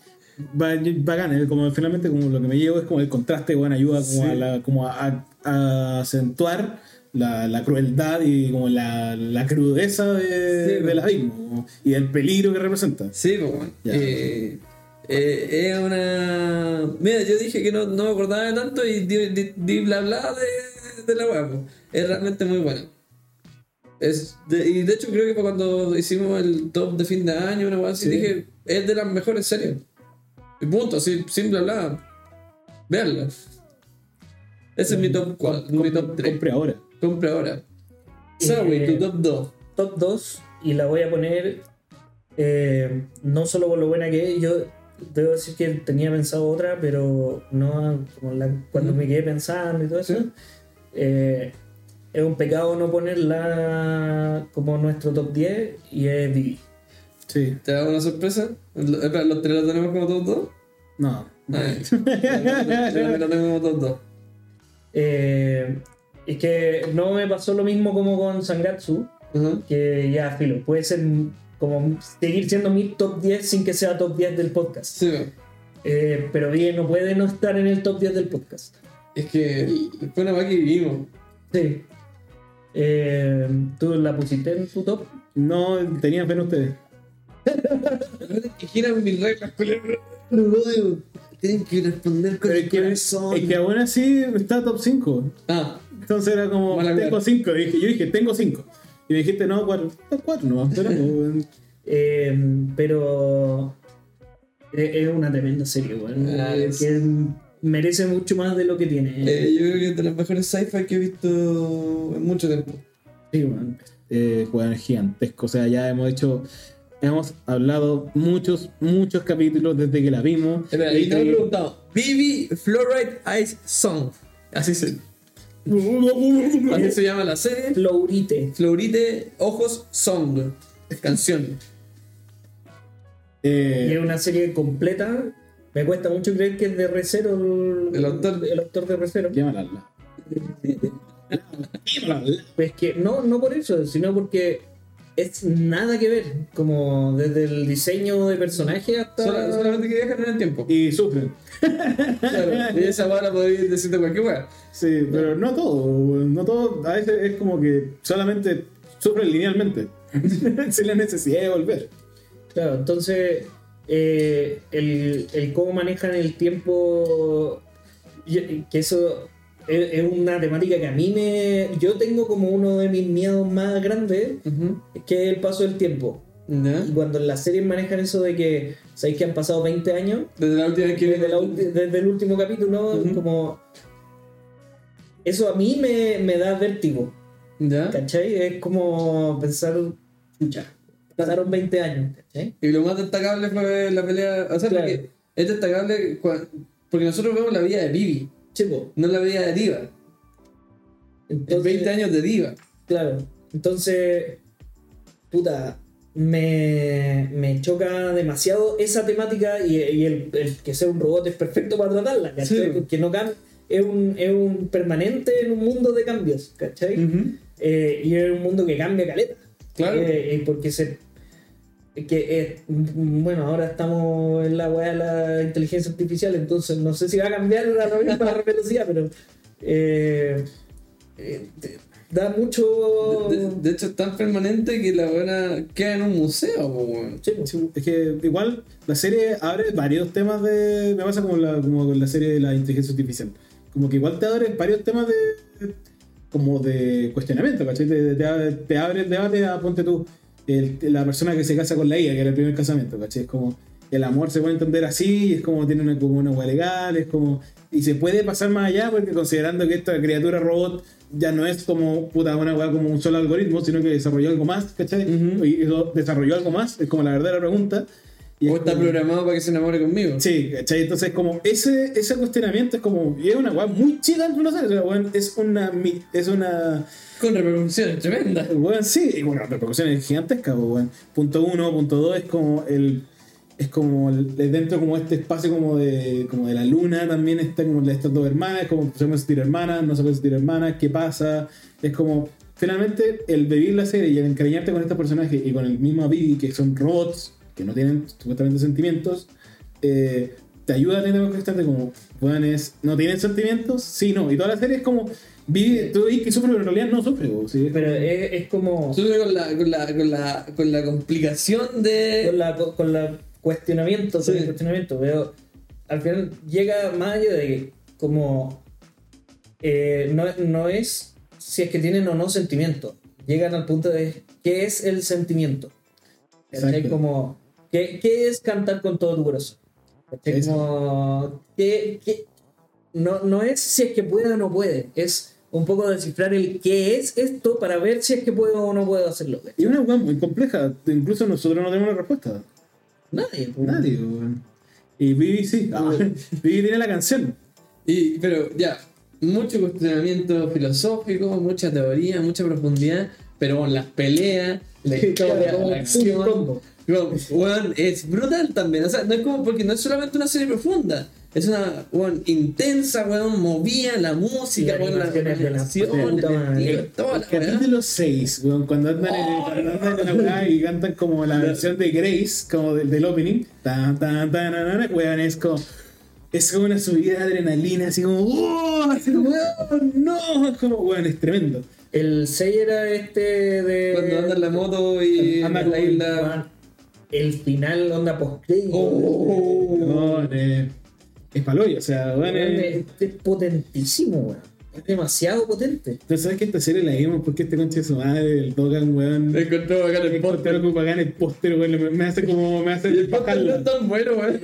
bacán, eh, como finalmente como lo que me llevo es como el contraste, bueno, ayuda como, Sí. a, la- como a, a acentuar la, la crueldad y como la, la crudeza de- Sí, del bueno. abismo como- y el peligro que representa. Sí, bueno. Eh, eh, es una. Mira, yo dije que no, no me acordaba de tanto y di, di- di bla bla de, de la web. Es realmente muy bueno. Es de- y de hecho creo que cuando hicimos el top de fin de año, una web así, Sí. dije, es de las mejores series. Y punto, así, sin bla bla. Veanla. Ese es mi top 4, mi top 3. Compre ahora. Compre ahora. Sawi, Eh, tu top 2. top 2 y la voy a poner eh, no solo por lo buena que es, yo debo decir que tenía pensado otra, pero no como la- cuando Ujú. me quedé pensando y todo eso. Sí. eh, es un pecado no ponerla como nuestro top 10 y es Vivi. Sí. ¿Te da una sorpresa? Lo- Espera, ¿los tres lo tenemos como top 2? No. Yo también lo tengo como top 2. Eh, es que no me pasó lo mismo como con Sangatsu, Ajá. que ya, filo, puede ser como seguir siendo mi top 10 sin que sea top 10 del podcast. Sí, Eh, pero bien, no puede no estar en el top 10 del podcast. es que fue una weá que vivimos. Sí. Eh, ¿Tú la pusiste en tu top? No tenían fe en ustedes. que giran mis reglas. Tienen que responder con Pero el es que, corazón. es que aún así está top 5. Ah, Entonces era como, Mala tengo mierda. 5. Dije, yo dije, tengo 5. Y me dijiste, no, 4. 4 nomás. Pero, pues, Eh, pero es una tremenda serie, weón. Ah, Eh, es- que merece mucho más de lo que tiene. eh, yo creo que es de las mejores sci-fi que he visto en mucho tiempo. Sí, weón. eh, weón, es gigantesco. O sea, ya hemos hecho, hemos hablado muchos, muchos capítulos desde que la vimos. Y te he Y- preguntado: Vivi Fluoride Ice Song. Así se, así se llama la serie. Florite. Florite Ojos Song. Canción. Y Eh, es una serie completa. Me cuesta mucho creer que es de Recero el, El autor. el autor de Recero. llámala. Pues que no, no por eso, sino porque es nada que ver. Como desde el diseño de personaje hasta. Sola- solamente que viajan en el tiempo. Y sufren. Claro, y esa weá la podéis decir de cualquier weá. Sí, pero no todo. No todo. A veces es como que solamente sufren linealmente. Sin la necesidad de volver. Claro, entonces eh, el, el cómo manejan el tiempo, que eso es, es una temática que a mí me... Yo tengo como uno de mis miedos más grandes, que es el paso del tiempo. ¿Ya? Y cuando en las series manejan eso de que, ¿sabéis que han pasado 20 años? Desde la última que Desde, la desde el último capítulo, Ujú. como... Eso a mí me, me da vértigo, ¿Ya? ¿cachai? Es como pensar, escucha, pasaron 20 años, ¿cachai? Y lo más destacable fue la pelea. O sea, Claro. porque es destacable cua- porque nosotros vemos la vida de Vivi, Chico, no la vida de Diva. entonces... 20 años de Diva. Claro. Entonces, puta, me, me choca demasiado esa temática y, y el, el que sea un robot es perfecto para tratarla, ¿cachai? Sí. Porque no cambia, es un, es un permanente en un mundo de cambios, ¿cachai? Eh, y es un mundo que cambia caleta. Claro. Eh, porque se. Que, eh, bueno, ahora estamos en la weá de la inteligencia artificial, entonces no sé si va a cambiar la misma velocidad, pero. eh, eh, da mucho. De, de- de hecho, es tan permanente que la buena queda en un museo, po, weón. Sí. Sí, es que igual la serie abre varios temas de. Me pasa como, la, como con la serie de la inteligencia artificial. Como que igual te abre varios temas de. como de cuestionamiento, ¿cachai? Te, te abre, te abre el debate a, ponte tú, el- la persona que se casa con la IA, que era el primer casamiento, ¿cachai? Es como. El amor se puede entender así, es como tiene una, como una hueá legal, es como. Y se puede pasar más allá, porque considerando que esta criatura robot ya no es como puta una weá como un solo algoritmo, sino que desarrolló algo más, ¿cachai? Ujú. Y eso desarrolló algo más, es como la verdadera pregunta. Y O es está como- programado para que se enamore conmigo. Sí, ¿cachai? Entonces, como ese, ese cuestionamiento es como. Y es una weá muy chica dentro de la serie, o sea, weón, es una. Es una. Con repercusiones tremendas. Weón, sí, y bueno, repercusiones gigantescas, pues, weón. Punto uno, punto dos es como el. Es como el- de dentro como este espacio como de como de la luna también está como de estas dos hermanas, como se pueden sentir hermanas, no se pueden sentir hermanas, qué pasa, es como finalmente el vivir la serie y el encariñarte con estos personajes y con el mismo Vivi que son robots que no tienen supuestamente sentimientos, eh, te ayuda a tener constante como, weones, ¿no tienen sentimientos? Sí, no, y toda la serie es como, Vivi, tú ves que sufre, pero en realidad no sufre, ¿sí? Pero es, es como. Sube con la, con la, con la, con la complicación de. con la con la cuestionamiento, Sí. el cuestionamiento, pero al final llega más allá de que como eh, no, no es si es que tienen o no sentimiento, llegan al punto de qué es el sentimiento. Como, ¿qué, qué es cantar con todo tu corazón? Como, ¿qué- qué? No, no es si es que puede o no puede, es un poco descifrar el qué es esto para ver si es que puedo o no puedo hacerlo. Y una weá muy compleja, incluso nosotros no tenemos la respuesta. Nadie. Nadie, weón. Y Vivi sí, ah, Vivi tiene la canción. Y, pero ya, mucho cuestionamiento filosófico, mucha teoría, mucha profundidad, pero con las peleas, la historia, la acción. weón, es brutal también. O sea, no es como porque no es solamente una serie profunda. Es una weón, intensa, weón, movida, la música, weón, la animaciones de la animación, puta el. Capítulo 6, weón, cuando andan en, Oh, cuando andan en la weá y cantan como la versión de Grace, como del, del opening. Tan, tan, tan, tan, weón, es como. Es como una subida de adrenalina, así como. ¡Oh! Así como, weón, no! Es como, weón, es tremendo. El 6 era este de. Cuando anda en la moto y Anda en la isla. El final, onda post Oh. Eh, es paloyo, o sea, weón, es. es, es potentísimo, weón. Es demasiado potente. Entonces, ¿sabes que esta serie la vimos porque este conche de su madre, el Dogan, weón. Encontró acá en el póster. que pagan el póster, weón, me- hace como. Me hace Y el póster no es tan bueno, weón.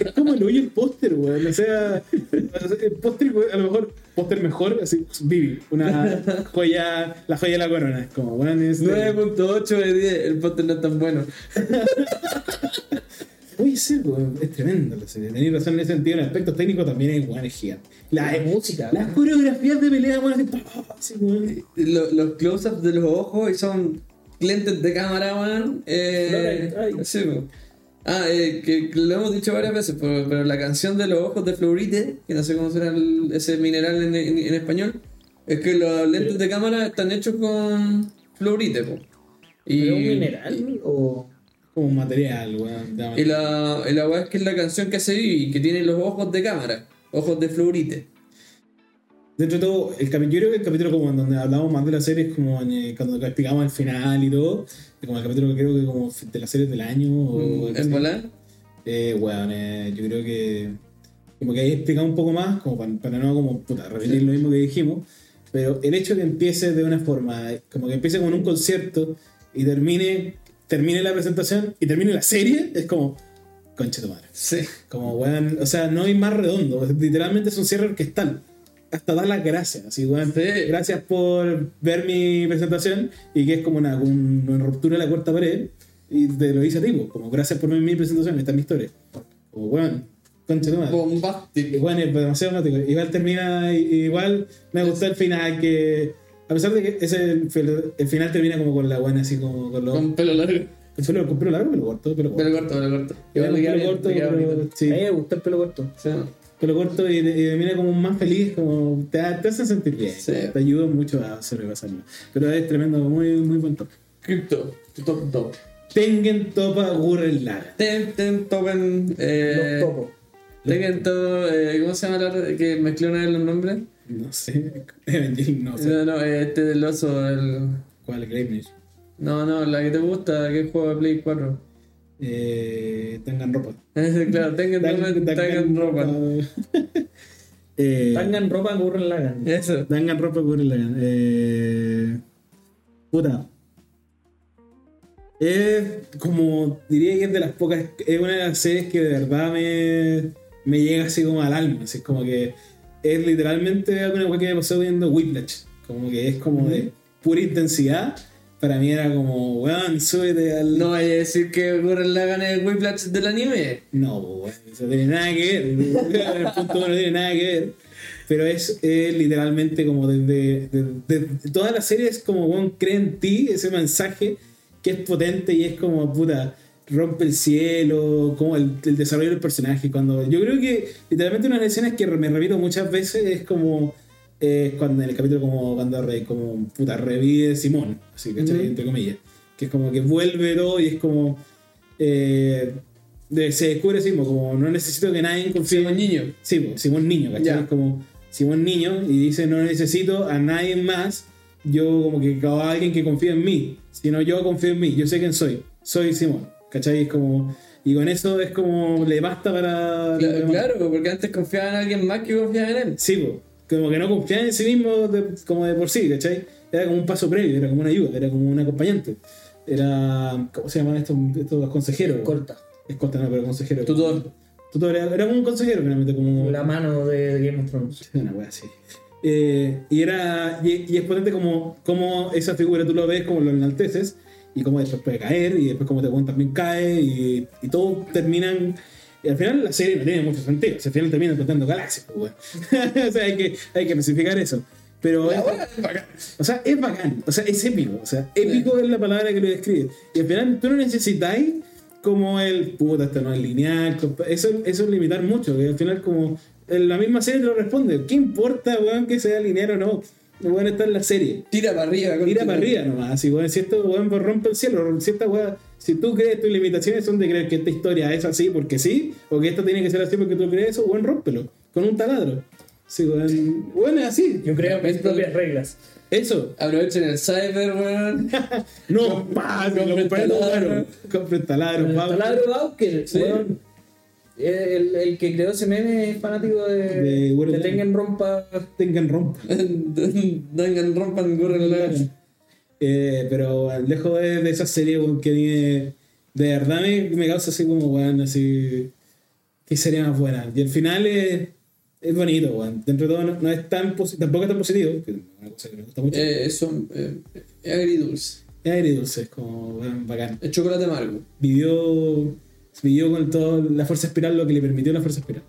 Es como el hoyo el póster, weón. O sea, el póster, a lo mejor, póster mejor, así, Vivi, una joya, la joya de la corona. Es como, weón, es. 9.8 de 10, el póster no es tan bueno. Puede ser, es tremendo la serie. Tenéis razón en ese sentido, en aspectos técnicos también es, es gigante. La, La música. Las coreografías de pelea, weón, así. Lo- los close-ups de los ojos y son lentes de cámara, weón. Eh, Ay. sí, weón. Ah, eh, que, que lo hemos dicho varias veces, pero, pero la canción de los ojos de fluorite, que no sé cómo será el- ese mineral en, en- en español, es que los lentes de cámara están hechos con fluorite, po. Y, ¿Pero un mineral? ¿O.? Como un material, weón. de- Y la, y la weá es que es la canción que hace Vivi, que tiene los ojos de cámara, ojos de fluorite. Dentro de todo, el capítulo, yo creo que el capítulo como en donde hablamos más de la serie es como en, eh, cuando explicamos el final y todo, es como el capítulo que creo que como de las series del año o ¿En volar? Eh, weón, eh, yo creo que como que ahí explicamos un poco más, como para, para no como puta, repetir lo mismo que dijimos, pero el hecho que empiece de una forma, como que empiece con un concierto y termine, termine la presentación y termine la serie, es como, concha tu madre. Sí. Como, weón, o sea, no hay más redondo. Literalmente es un cierre orquestal. Hasta dar las gracias. Así, weón. Sí. Gracias por ver mi presentación y que es como una, un- una ruptura de la cuarta pared. Y te lo dice a ti, po, como gracias por ver mi presentación, esta es mi historia. Como, weón, concha tu madre. Bombástico. Igual es demasiado mágico. Igual termina, igual me gustó el final que. A pesar de que ese, el, el final termina como con la buena, así como con los. Con pelo largo. ¿Con pelo, con pelo largo pelo corto? Pelo corto. Pelo corto, pelo corto. Pelo bien, corto, pero- sí. A mí me gustó el pelo corto. Sí. pelo corto y, y termina como más feliz, como te, te hace sentir bien, Sí. te ayuda mucho a sobrepasarlo. Pero es tremendo, muy, muy buen top. Crypto. Top top. Tengen Topa Gurren Lagann. Ten, ten, topen. Eh, Los topos. Tengen todo. Eh, ¿Cómo se llama la que mezcló una vez los nombres? No sé. No sé. No, no, este del oso, el... ¿Cuál? Gleipnir. No, no, la que te gusta, que es juego de Play 4. Eh, tengan ropa. claro, tengan, tengan, tengan ropa. eh, Tangan ropa, Gurren Lagan. Eso. Tengan ropa, Gurren Lagann. Eh, puta. Es como, diría que es de las pocas, es una de las series que de verdad me, me llega así como al alma. Así es como que es literalmente alguna que me pasó viendo Whiplash. Como que es como de pura intensidad. Para mí era como, weón, súbete al. No vaya a decir que Gurren Lagann es el Whiplash del anime. No, weón, eso no tiene nada que ver. El punto no tiene nada que ver. Pero es, es literalmente como desde. De, toda la serie es como, weón, cree en ti, ese mensaje que es potente y es como, puta, rompe el cielo, como el, el desarrollo del personaje. Cuando Yo creo que literalmente una de las escenas que me repito muchas veces es como. eh, cuando en el capítulo como cuando re- como puta revive Simón, así ¿cachai? Ujú. entre comillas. Que es como que vuelve todo y es como. eh, de- se descubre mismo, como no necesito que nadie confíe Simón Niño. Sí, pues, Simón Niño, ¿cachai? Ya. Es como Simón Niño y dice no necesito a nadie más, yo como que a alguien que confíe en mí, sino yo confío en mí, yo sé quién soy, soy Simón, ¿cachai? Es como, y con eso es como le basta para... Cla- Claro, porque antes confiaba en alguien más que confiaba en él. Sí, pues, como que no confiaba en sí mismo de- como de por sí, ¿cachai? Era como un paso previo, era como una ayuda, era como un acompañante. Era, ¿cómo se llaman estos, estos consejeros? Corta. Escolta, no, pero consejero. Tutor. Tutor, era, era como un consejero finalmente, como... La mano de, de Game of Thrones. Una wea así. Eh, y era y, y es potente como, como esa figura tú lo ves, como lo enalteces, y como después puede caer, y después como te cuentan también cae, y, y todos terminan. Y al final la serie no tiene mucho sentido, al final terminan explotando galaxias, pues, weón. o sea, hay que, hay que especificar eso. Pero, es bacán. o sea, es bacán, o sea, es épico, o sea, épico es la palabra que lo describe. Y al final tú no necesitáis como el puta, esto no es lineal, eso, eso es limitar mucho, que al final como en la misma serie te lo responde, ¿qué importa, weón, que sea lineal o no? No weón está en la serie. Tira para arriba. Tira para arriba nomás, así, weón, si esto weón pues, rompe el cielo, si esta weá, si tú crees tus limitaciones son de creer que esta historia es así porque sí, o que esto tiene que ser así porque tú crees eso, weón, rómpelo, con un taladro. Sí, weón, weón, es así. Yo creo mis propias reglas. Eso, Aprovechen el cyber, weón. No, pa, compre compre taladro. taladro. Compre taladro, El pa. taladro Bauker, Sí. weón. El, el que creó ese meme es fanático de, De de, Gurren Lagann. Tengen Rompa. Tengan rompa. Rompan Gurren. Eh, pero lejos de, de esa serie weón, que me- de verdad me, me causa así como, weón, así. ¿Qué sería más buena? Y al final es, es bonito, weón. Dentro de todo no, no es tan tampoco es tan positivo, que es una cosa que me gusta mucho. Eh, eso eh, es agridulce. Es agridulce, es como, weón, bacán. Es chocolate amargo. Vivió, vivió con toda la fuerza espiral lo que le permitió la fuerza espiral.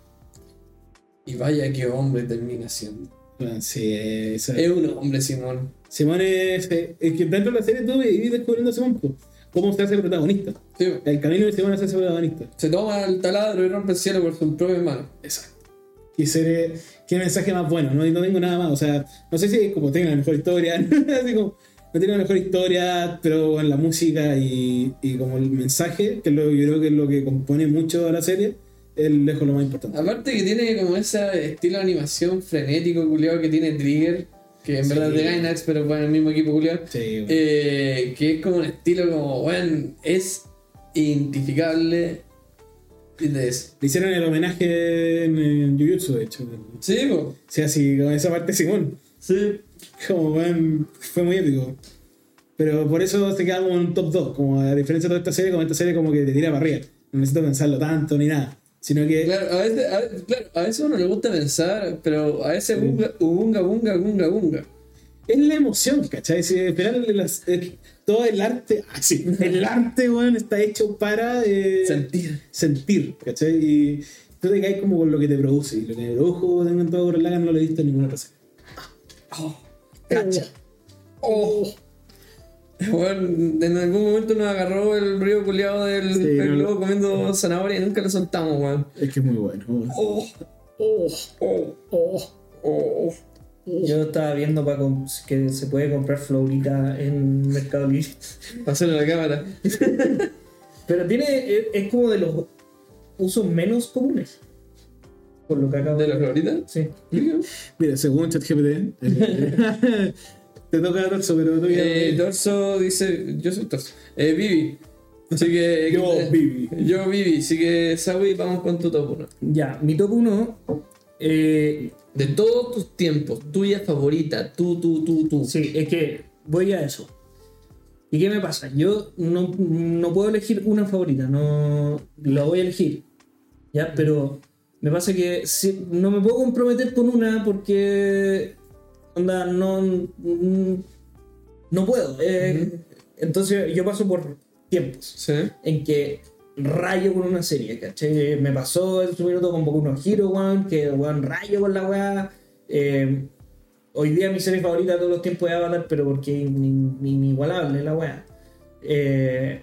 Y vaya que hombre termina siendo. Weón, sí, esa- Es un hombre, Simón. Simón es, es que dentro de la serie tú vas descubriendo a Simón, pues, cómo se hace protagonista. Sí, El camino de Simón es hacerse protagonista. se toma el taladro y rompe el cielo por sus propias manos. Exacto. Y ser, qué mensaje más bueno, no, no tengo nada más. O sea, no sé si es como tenga la mejor historia, así como, no tiene la mejor historia, pero en la música y, y como el mensaje, que es lo, yo creo que es lo que compone mucho a la serie, es lejos lo más importante. Aparte que tiene como ese estilo de animación frenético, culiado, que tiene Trigger, que en Sí. verdad es de Gainax, pero bueno, el mismo equipo, culiado. Sí, bueno. Eh, que es como un estilo como, bueno, es identificable de eso. Le hicieron el homenaje en, en Jujutsu, de hecho. Sí, po. O sea, así, con esa parte Simón. Sí. Como, weón, fue muy épico. Pero por eso se queda como en un top 2. Como a diferencia de toda esta serie, como esta serie como que te tira para arriba. No necesito pensarlo tanto ni nada. Sino que Claro, a veces, a, claro, a veces uno le gusta pensar, pero a veces bunga, bunga, bunga, bunga, bunga. es la emoción, ¿cachai? Si al final las- el- todo el arte, ah, sí, el arte, weón, está hecho para eh, Sentir. sentir, ¿cachai? Y tú te caes como con lo que te produce. Y lo que me produjo en todo Lagann no lo he visto en ninguna otra serie. Oh, Cacha. oh. Bueno, en algún momento nos agarró el río culiado del Sí, no comiendo zanahoria y nunca lo soltamos, weón. Es que es muy bueno. Oh, oh, oh, oh, oh. Yo estaba viendo para que se puede comprar florita en Mercado Libre. Hacerle la cámara. Pero tiene. Es como de los usos menos comunes. Por lo que acabo ¿De la favorita? Sí. Mira, según ChatGPT, eh, te toca Torso, pero tú ya. Eh, Torso dice. Yo soy Torso. Eh, Vivi. Así que. Yo, Vivi. Yo, Vivi. Así que, Sawi, vamos con tu top 1. Ya, mi top 1. Eh, De todos tus tiempos, tuya favorita, tú, tú, tú, tú. sí, es que voy a eso. ¿Y qué me pasa? Yo no, no puedo elegir una favorita, no la voy a elegir. ¿Ya? Pero me pasa que si- no me puedo comprometer con una porque. Onda, no. No puedo. eh, Entonces yo paso por tiempos. Sí. en que rayo con una serie, ¿cachai? Me pasó en su minuto con Boku no Hero, weón, que weón rayo con la weá. Eh, hoy día mi serie favorita de todos los tiempos es Avatar, pero porque es in- inigualable la weá. Eh,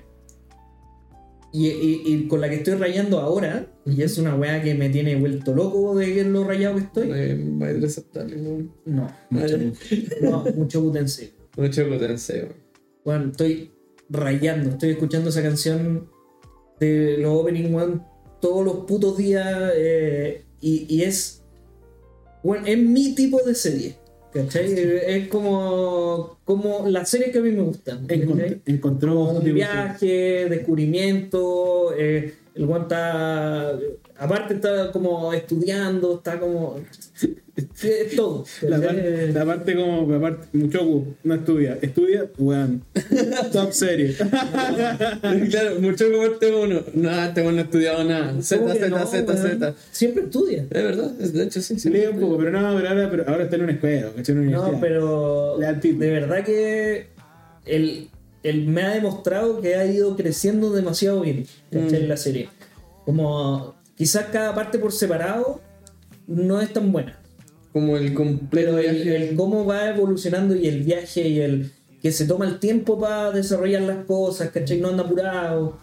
y, y- y con la que estoy rayando ahora, y es una weá que me tiene vuelto loco de lo rayado que estoy. Eh, aceptable, No, Mucho. no, mucho Tensei. Mucho Bueno, estoy rayando, estoy escuchando esa canción de los opening one todos los putos días eh, y, y es, bueno, es mi tipo de serie, ¿cachai? Es como, como las series que a mí me gustan. ¿cachai? Encont- encontró Como un viaje, descubrimiento, eh, el guan está, aparte está como estudiando, está como, es todo. La, parte como, la parte, Muchoku no estudia, estudia, weón. Top serie. claro, mucho como este uno. No, este no ha estudiado nada. Z, ¿Cómo que Z, no, Z? Z. Siempre estudia. Es verdad, de hecho sí. sí. Lee un poco, pero no, pero ahora, pero ahora está en una escuela, ¿cachai? En una No, pero el de verdad que él, él me ha demostrado que ha ido creciendo demasiado bien ¿cachai? Mm. en la serie. Como quizás cada parte por separado no es tan buena, Como el completo pero el, el cómo va evolucionando y el viaje y el que se toma el tiempo para desarrollar las cosas, ¿cachai? No anda apurado.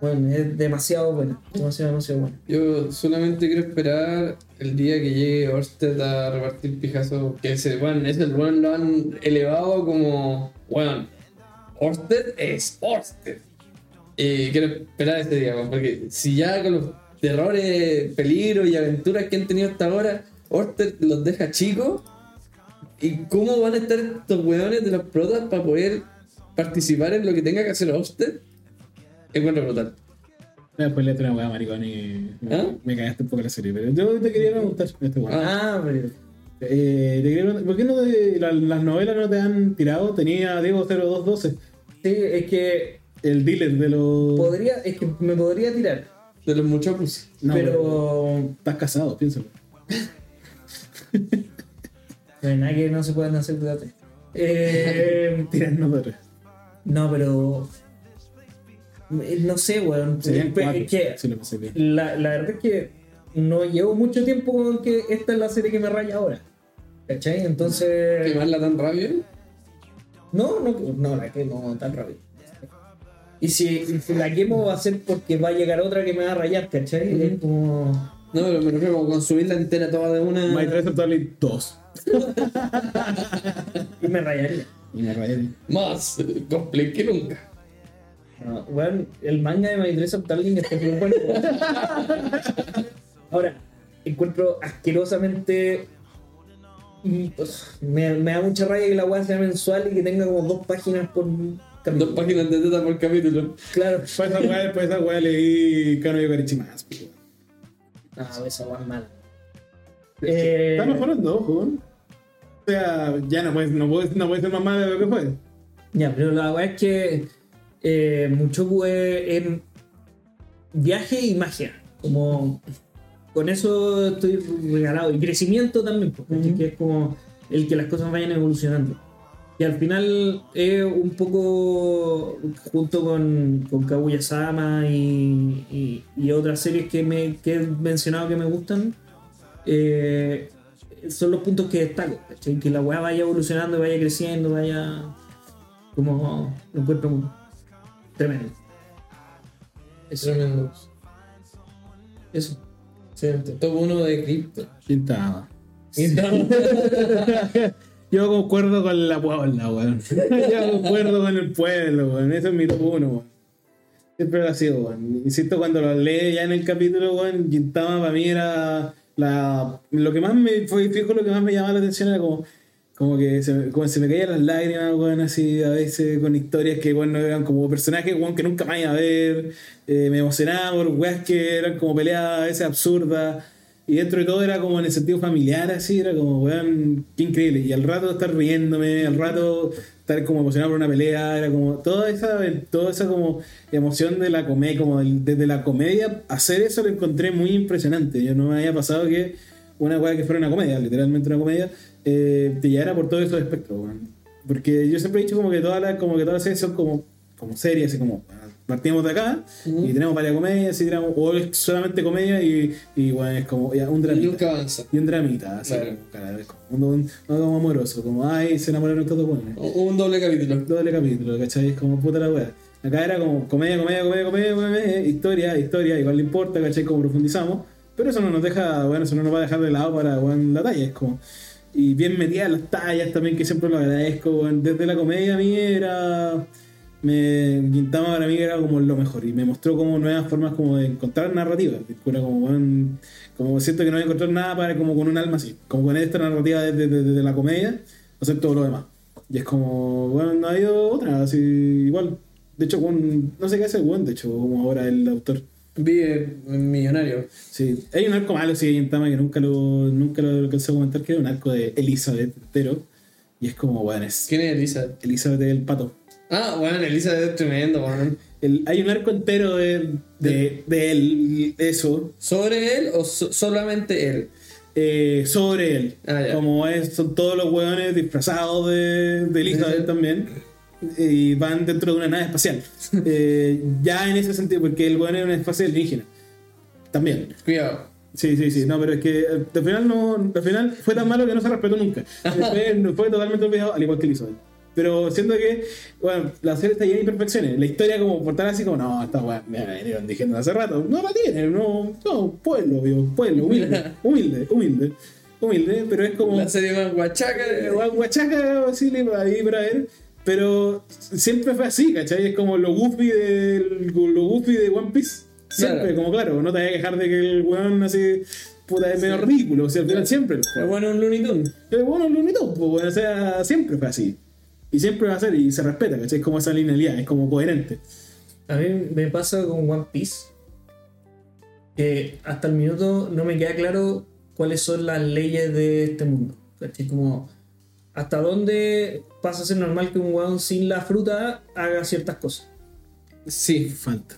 Bueno, es demasiado bueno, demasiado, demasiado bueno. Yo solamente quiero esperar el día que llegue Orsted a repartir pijazo. Que ese, bueno, ese weón lo han elevado como, bueno, Orsted es Orsted. Y quiero esperar ese día, porque si ya con los terrores, peligros y aventuras que han tenido hasta ahora, Orsted los deja chicos. ¿Y cómo van a estar estos weones de los protas para poder participar en lo que tenga que hacer Orsted? Encuentro brutal. Después le una weá maricón y me, ¿Ah? me cagaste un poco la serie. Pero yo te quería preguntar este. Ah, pero Eh, ¿Por qué no te- la- las novelas no te han tirado? Tenía Diego 0212, sí, es que el dealer de los. podría, es que me podría tirar. De los muchos. No, pero Estás casado, piénsalo. no hay nada que no se puedan hacer cuídate. Eh, Tiran nosotros. no, pero eh, no sé, weón. Serían cuatro, es que si lo pensé bien. la, la verdad es que no llevo mucho tiempo con que esta es la serie que me raya ahora. ¿Cachai? Entonces. ¿Quemarla tan rápido? No, no, no, la quemo tan rápido. Y si, y si la quemo va a ser porque va a llegar otra que me va a rayar, ¿cachai? Es como. No, pero me refiero como consumirla entera toda de una. My Totally 2. Y me rayaría. Y me rayé. Más cosplay que nunca. No, weón, el manga de My Dress Up Darling está muy bueno. Ahora, encuentro asquerosamente. Pues, Me, me da mucha rabia que la weá sea mensual y que tenga como dos páginas por capítulo. Dos páginas de teta por capítulo. Claro. Después esa weá, después esa weá leí Kano Yokarichi más. pues, No, esa weá es mala. Eh, Está mejorando, ojo. ¿no? O sea, ya no puede, no puede, no puede ser más mala de lo que fue. Ya, pero la weá es que eh, Muchoku es en viaje y magia. Como con eso estoy regalado. Y crecimiento también, porque que es como el que las cosas vayan evolucionando. Y al final es un poco junto con, con Kaguya-sama y, y- y otras series que, me, que he mencionado que me gustan. eh, son los puntos que destaco. ¿cachai? Que la weá vaya evolucionando, vaya creciendo, vaya. Como lo encuentro muy tremendo. Eso. Tremendo. eso. Top 1 de cripto. Pintaba. Yo concuerdo con la puebla, weón. Yo concuerdo con el pueblo, weón. Eso es mi top uno, weón. Siempre lo ha sido, weón. Insisto, cuando lo leí ya en el capítulo, weón, Gintama para mí era La, lo que más me fue fijo, lo que más me llamaba la atención era como, como que se, me- como se me caían las lágrimas, weón, así a veces con historias que bueno, eran como personajes weón, que nunca más iba a ver. Eh, me emocionaba por weas que eran como peleadas a veces absurdas. Y dentro de todo era como en el sentido familiar, así, era como, weón, qué increíble. Y al rato estar riéndome, al rato estar como emocionado por una pelea, era como toda esa, toda esa como emoción de la comedia, como desde la comedia, hacer eso lo encontré muy impresionante. Yo no me había pasado que una weá que fuera una comedia, literalmente una comedia, eh, te llevara por todo esos espectros, weón. Porque yo siempre he dicho como que todas las, como que todas las series son como, como series, así como ah, partimos de acá y tenemos varias comedias, y tenemos, o es solamente comedia y, y bueno, es como ya, un Y dramita. avanza. Y un dramita, así Claro. cada vez como, un, un- como amoroso, como ay, se enamoraron estos dos buenos. Un doble capítulo. Doble capítulo, ¿cachai? Es como puta la wea. Acá era como comedia, comedia, comedia, comedia, comedia, historia, historia, igual le importa, ¿cachai? Como profundizamos. Pero eso no nos deja, bueno, eso no nos va a dejar de lado para weón, la talla, es como. Y bien metidas las tallas también, que siempre lo agradezco, weón. Desde la comedia a mí era. Me, Gintama para mí era como lo mejor y me mostró como nuevas formas como de encontrar narrativa. Era como, weón, como siento que no voy a encontrar nada para como con un alma así, como con esta narrativa desde, desde- desde la comedia, hacer todo lo demás. Y es como, bueno, no ha habido otra, así igual. De hecho, weón, no sé qué hace weón, de hecho, como ahora el autor. Vive millonario. Sí, hay un arco malo, sí, en Tama que nunca lo, nunca lo alcancé a comentar, que era un arco de Elizabeth entero. Y es como, bueno, es ¿Quién es Elisa? Elizabeth el pato. Ah, bueno, Elisa es tremendo, weón. El- hay un arco entero de, de, de él, eso, ¿Sobre él o so- solamente él? eh, sobre él. Ah. Como es, son todos los hueones disfrazados de, de Elizabeth también. Y van dentro de una nave espacial. Eh, ya en ese sentido, porque el hueón es una especie alienígena. También. Cuidado. Sí, sí, sí. No, pero es que eh, al final no. Al final fue tan malo que no se respetó nunca. Fue, fue totalmente olvidado, al igual que Elizabeth. Pero siento que, bueno, la serie está llena de imperfecciones. La historia, como por tal así, como, no, esta weá me la venieron diciendo hace rato. No la tiene, no, no, pueblo, digo, pueblo, humilde, humilde, humilde, humilde, pero es como. La serie más guachaca. Eh, gua- Guachaca, así, le- ahí para ver. Pero siempre fue así, ¿cachai? Es como lo goofy, del, lo goofy de One Piece. Siempre, Claro. como claro, no te vayas a quejar de que el weón así, puta, es medio ridículo. O sea, al final siempre. Es bueno un Looney Tunes. Pero bueno, lo único, pues, bueno, o sea, siempre fue así. Y siempre va a ser, y se respeta, ¿cachai? Es como esa linealidad, es como coherente. A mí me pasa con One Piece que hasta el minuto no me queda claro cuáles son las leyes de este mundo. ¿cachai? Como hasta dónde pasa a ser normal que un weón sin la fruta haga ciertas cosas. Sí. Falta.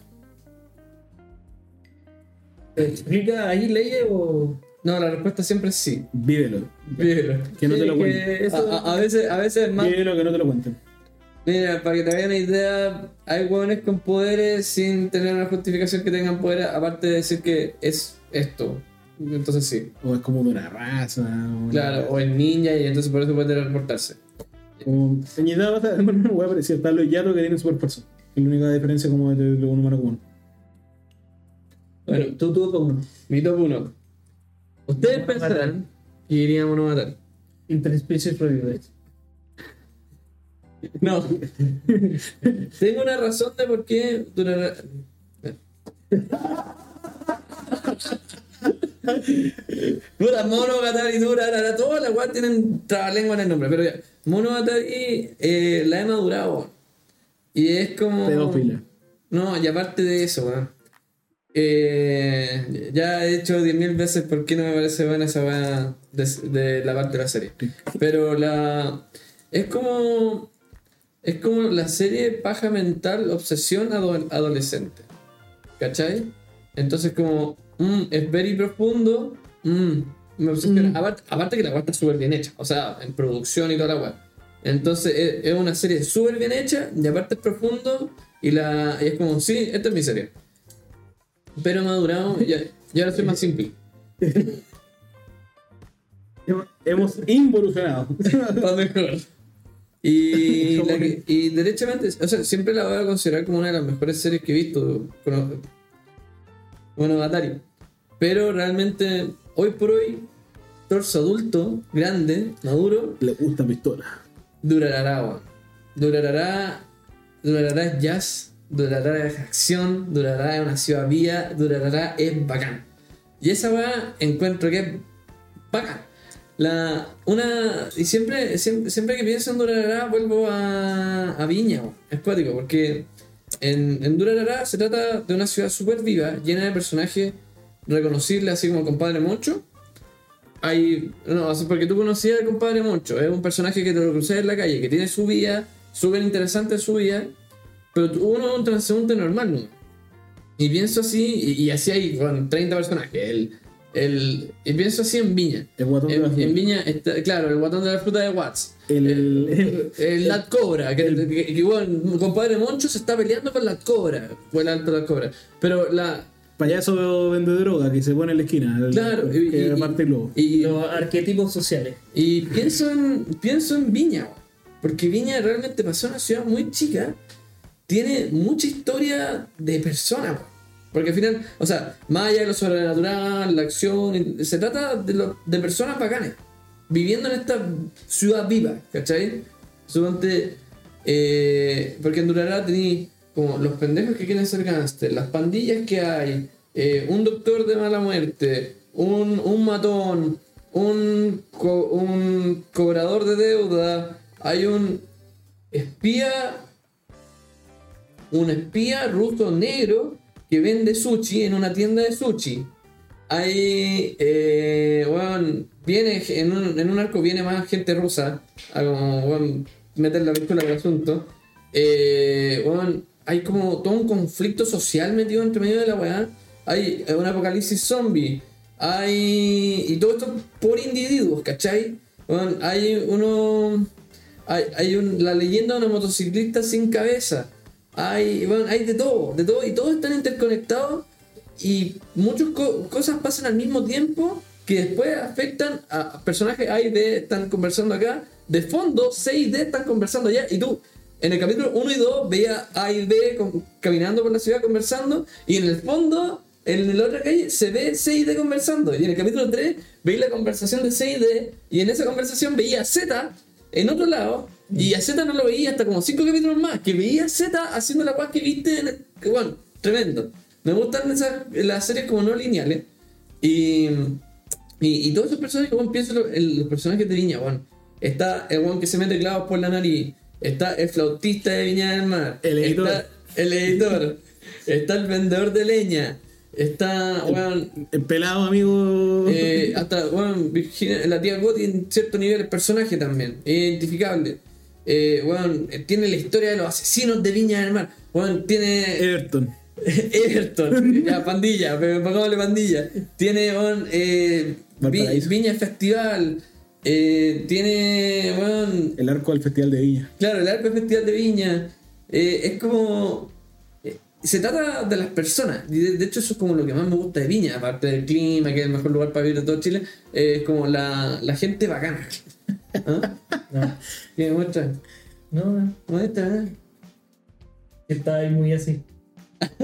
¿Te explica ahí leyes o.? No, la respuesta siempre es sí. Vívelo. Vívelo. Que no Sí, te lo cuenten. eso- A, a- a veces, a veces es más. Vívelo que no te lo cuenten. Mira, para que te hagan una idea, hay hueones con poderes sin tener una justificación que tengan poderes, aparte de decir que es esto. Entonces sí. O es como de una raza. Claro, o es ninja y entonces por eso puede teletransportarse. Como, va a estar una hueá parecida. Los Yato que tienen super fuerza. Es la única diferencia como de lo un humano común. Bueno, tú, tú, uno. mi top 1. Ustedes pensarán que iríamos a matar. Interspecies Review. No. Tengo una razón de por qué. Puta, Monogatari, Durarara, todas las weas tienen trabalengua en el nombre, pero ya. Monogatari eh, la he madurado. Y es como. Pedófila. No, y aparte de eso, weón. Eh, ya he dicho 10.000 veces por qué no me parece buena esa weá de, de la parte de la serie. Pero la. Es como. Es como la serie paja mental, obsesión ado- adolescente. ¿Cachai? Entonces, como. Mm, es very profundo. mm, me obsesiona. Aparte, aparte que la weá está súper bien hecha. O sea, en producción y toda la weá. Entonces, es, es una serie súper bien hecha. Y aparte es profundo. Y, la, y es como, sí, esta es mi serie. Pero madurado. Y, y ahora soy más simple. Hemos- involucionado. Para mejor. Y, la que- y derechamente, o sea, siempre la voy a considerar como una de las mejores series que he visto. Con, bueno, Atari. Pero realmente, hoy por hoy, torso adulto, grande, maduro, Le gusta pistola. durará, weón. Durará, durará jazz, durará es acción, durará es una ciudad vía, durará es bacán. Y esa weá encuentro que es bacán. La, una, y siempre, siempre, siempre que pienso en Durarara vuelvo a, a Viña, weón. es cuático, porque en, en Durarara se trata de una ciudad súper viva, llena de personajes reconocibles, así como el compadre Moncho. Hay, no, porque tú conocías al compadre Moncho, es un personaje que te lo crucé en la calle, que tiene su vida, súper interesante su vida, pero uno es un transeúnte normal, ¿no? Y pienso así, y, y así hay con 30 personajes. El, el, y pienso así en Viña. El guatón de la En, fruta. en Viña, está, claro, el guatón de la fruta de Watts. El- el, el Lat Cobra. Que, que, que, bueno, compadre Moncho se está peleando con Lat Cobra. O el alto Lat Cobra. Pero la. Payaso vende droga que se pone en la esquina. el- Claro, y, que y- parte el globo. y- Los arquetipos sociales. y pienso en, pienso en Viña, porque Viña realmente pasó una ciudad muy chica, tiene mucha historia de personas, porque al final, o sea, más allá de lo sobrenatural, la acción, se trata de, lo- de personas bacanes, viviendo en esta ciudad viva, ¿cachai? Suponte, eh, porque en Durará tenéis como los pendejos que quieren ser gánster, las pandillas que hay, eh, un doctor de mala muerte, un, un matón, un, un cobrador de deuda, hay un espía, un espía ruso negro que vende sushi en una tienda de sushi. Hay, eh, weón, viene en un, arco viene más gente rusa a como, weón, meter la película del asunto. Eh, weón, hay como todo un conflicto social metido entre medio de la weá. Hay un apocalipsis zombie. Hay. Y todo esto por individuos, ¿cachai? Weón, hay uno. Hay, hay un- la leyenda de una motociclista sin cabeza. Hay, bueno, hay de todo, de todo, y todos están interconectados y muchas co- cosas pasan al mismo tiempo que después afectan a personajes A y B están conversando acá, de fondo C y D están conversando allá, y tú en el capítulo 1 y 2 veías A y B con- caminando por la ciudad conversando, y en el fondo, en la otra calle, se ve C y D conversando, y en el capítulo 3 veis la conversación de C y D, y en esa conversación veía Z en otro lado, y a Z no lo veía hasta como 5 capítulos más, que veía a Z haciendo la cual que viste, en el- que bueno, tremendo. Me gustan esas, las series como no lineales. Y, y, y todos esos personajes, como pienso lo- el- los personajes de Viña, bueno, está el one que se mete clavos por la nariz, está el flautista de Viña del Mar, El editor. está el editor, está el vendedor de leña, está, bueno, El pelado, amigo. eh, hasta, bueno, Virginia- la tía Gotti en cierto nivel es personaje también, identificable. Eh, bueno, tiene la historia de los asesinos de Viña del Mar. Bueno, tiene Everton. Everton, ya, pandilla, pongámosle pandilla. Tiene bueno, eh, Vi-. Viña Festival. Eh, tiene, bueno, El arco al Festival de Viña. Claro, el arco festival de Viña. eh, es como. eh, se trata de las personas. de, de hecho, eso es como lo que más me gusta de Viña. Aparte del clima, que es el mejor lugar para vivir de todo Chile. eh, es como la, la gente bacana. ¿Ah? No, ¿Qué muestra? no, Muestra. ¿eh? está ahí muy así.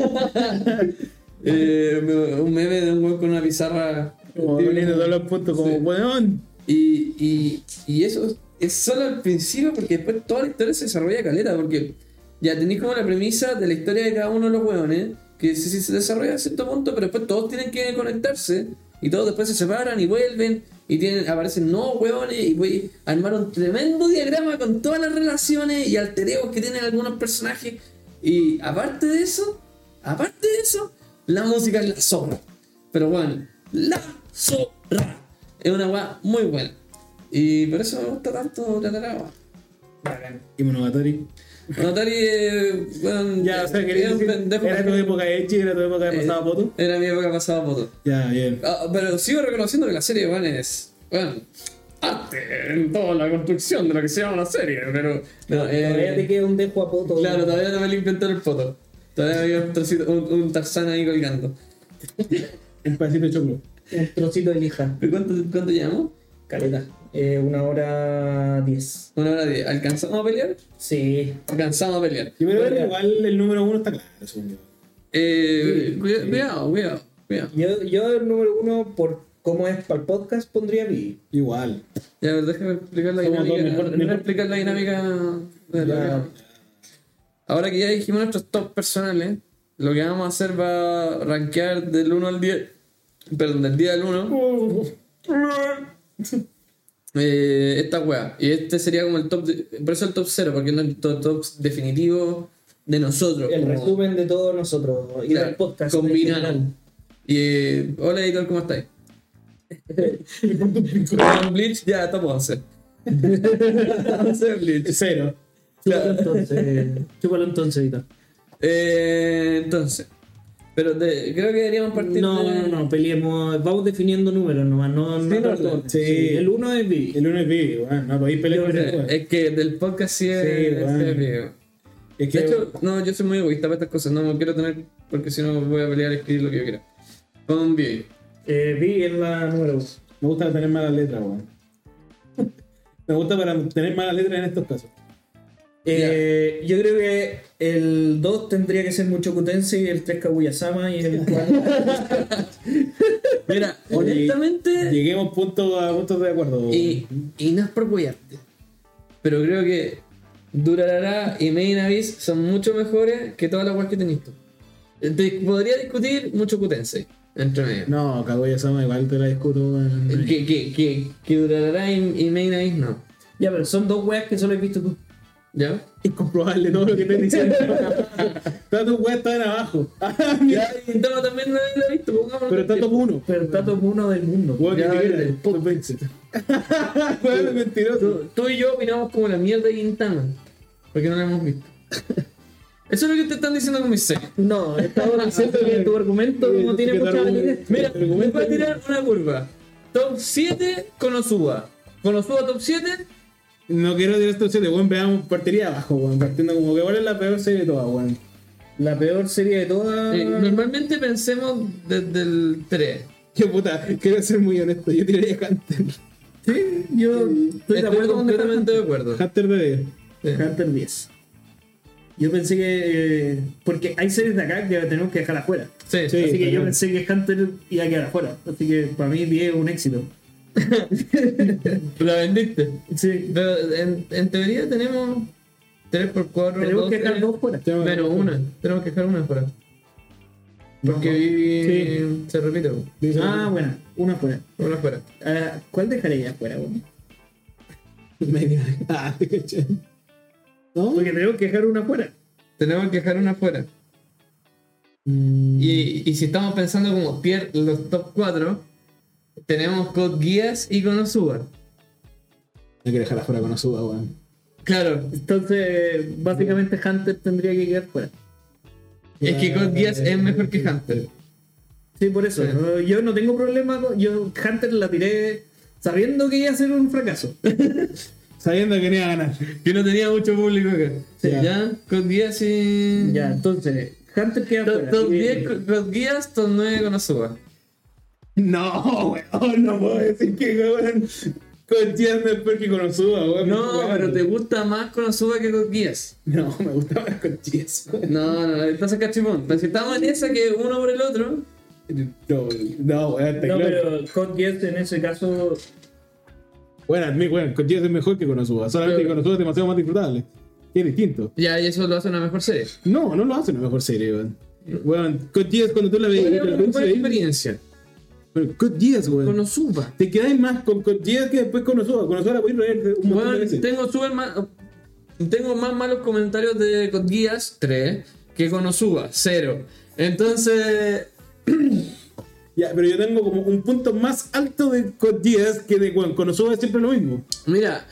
Eh, un meme de un weón con una pizarra. Como poniendo todos los puntos como, Sí. weón. Y, y, eso es solo al principio, porque después toda la historia se desarrolla caleta, porque ya tenéis como la premisa de la historia de cada uno de los hueones, que sí, sí se desarrolla a cierto punto, pero después todos tienen que conectarse, y todos después se separan y vuelven, y tienen, aparecen nuevos hueones, y voy a armar un tremendo diagrama con todas las relaciones y altereos que tienen algunos personajes. Y aparte de eso, aparte de eso, la música es la zorra. Pero bueno, la zorra. Es una weá muy buena. Y por eso me gusta tanto. Bacán. Y Monogatari. Notari, eh, weón, Ya, o sea, quería era un decir, pendejo. era tu época de Echi, era tu época de Eh, pasaba foto. Era mi época pasada foto. Ya, bien. Ah, pero sigo reconociendo que la serie, weón, es. Weón, arte en toda la construcción de lo que se llama la serie, pero. No, eh, Todavía te queda un dejo a poto. Claro, todavía no me limpio entero el foto. Todavía había un, trocito- un, un Tarzán ahí colgando. Un pedacito de choclo. Un trocito de lija. ¿Y ¿Cuánto, cuánto llevamos? Caleta. Eh, una hora diez. Una hora diez. ¿Alcanzamos a pelear? Sí. Alcanzamos a pelear. Y pero Pero- igual el número uno está claro, según yo. Eh, cuida- cuidado, cuidado, cuidado. Yo, yo el número uno, por cómo es para el podcast, pondría Vivi. Igual. Ya, a ver, déjame explicar la Somos dinámica. mejor- déjame mejor- explicar la dinámica de la- Ya. Ahora que ya dijimos nuestros top personales, lo que vamos a hacer va a rankear del 1 al 10 Perdón, del día del 1. Eh, esta weá. Y este sería como el top. de- por eso el top 0, porque no es el top, top definitivo de nosotros. El como- resumen de todos nosotros y Claro, del podcast. Y, eh, hola editor, ¿cómo estáis? Con Bleach ya top 11. 11 Bleach. Cero. Chúpalo entonces, chúpalo entonces, Vito. Eh, entonces. Pero de- creo que deberíamos partir No, de- no, no, peleemos. Vamos definiendo números nomás. No, Sí, no, no, sí. El 1 es Vivi. El lunes vi, weón. No podéis pelear con. Es que del podcast sí es, Sí, bueno. es. Es que De hecho, no, yo soy muy egoísta para estas cosas. No me quiero tener. Porque si no voy a pelear y escribir lo que yo quiera. Pon video. Eh, Vivi es la número 1. me gusta tener malas letras, weón. Me gusta para tener malas letras en estos casos. Eh, Yo creo que el 2 tendría que ser mucho Kutense, el 3 Kaguya-sama y el 4. Mira, honestamente. Lleguemos punto a puntos de acuerdo. Y, y no es por cuidarte. Pero creo que Durarara y Main Abyss son mucho mejores que todas las weas que tenéis tú. Te podría discutir mucho Kutensei entre medio. No, Kaguya Sama igual te la discuto, weón. Que, que, que, que Durarara y, y Main Abyss no. ya, pero son dos weas que solo he visto tú. ¿Ya? Es comprobable todo lo que estoy diciendo. Todas tus weas están abajo. Ya, y Tama también no lo he visto. pongámoslo Pero está top 1. Pero está top 1 del mundo. Weón, Ya, el top 20. Weón, mentiroso. Tú, tú y yo opinamos como la mierda de Gintama. Porque no la hemos visto. Eso es lo que te están diciendo con mis series. No, estaba diciendo que tu argumento no tiene mucha validez. Mira, voy a tirar una curva. Top 7 Konosuba. Konosuba top 7. No quiero tirar estos 7, weón. Veamos partiría abajo, weón. Partiendo como que cuál es la peor serie de todas, weón. La peor serie de todas. Eh, normalmente pensemos desde el 3. Qué puta, quiero ser muy honesto. Yo tiraría Hunter. Sí, yo estoy de acuerdo completamente de acuerdo. Hunter de Sí. Hunter 10. Yo pensé que. eh, porque hay series de acá que tenemos que dejar afuera. Sí, Sí. Así que yo pensé que Hunter iba a quedar afuera. Así que para mí 10 es un éxito. la vendiste. Sí. Pero en, en teoría tenemos 3 por 4. Tenemos que dejar dos fuera. Menos una. Tenemos que dejar una fuera. Porque No. Vivi se repite. Ah, bueno, una fuera. Una fuera. Ah, ¿Cuál dejaría afuera? weón? Media. Ah, te caché. ¿No? Porque tenemos que dejar una fuera. Tenemos que dejar una fuera. Mm, Y, y si estamos pensando como tier los top 4, tenemos Code Geass y Konosuba. No quiero dejar afuera con Osuba, weón. Claro, Entonces, básicamente Hunter tendría que quedar fuera. es que Code Geass es mejor que Hunter. Sí, por eso. Sí. No, Yo no tengo problema con. Yo Hunter la tiré sabiendo que iba a ser un fracaso. Sabiendo que no iba a ganar. Que no tenía mucho público acá. Sí. ¿Ya? Code Geass y. ya, entonces, Hunter queda Top fuera. top Y- 10 Code Geass, top 9 Konosuba. No, weón, no puedo decir que weón. Con Tías no es peor que con Osuba, weón. No, Weón. pero te gusta más Konosuba que Geass. No, me gusta más con Tías. No, no, entonces cachipón. Pero si estamos en esa que uno por el otro. No, no, weón, te No, pero Geass en ese caso. Bueno, admit, weón, con Tías es mejor que con Osuba. Solamente Pero- que con Osuba es demasiado más disfrutable. Y es distinto. Ya, y eso lo hace una mejor serie. No, no lo hace una mejor serie, weón. Weón, con Tías cuando tú la ves. Te la experiencia. Weón, Con Tías, weón. Konosuba. Te quedáis más con con Tías que después con Osuba. Con Osuba la voy a reír un montón de Bueno, veces. tengo súper más. Tengo más malos comentarios de Code Geass 3 que Konosuba 0. Entonces. Ya, pero yo tengo como un punto más alto de Tías que de weón. Con Osuba es siempre lo mismo. Mira,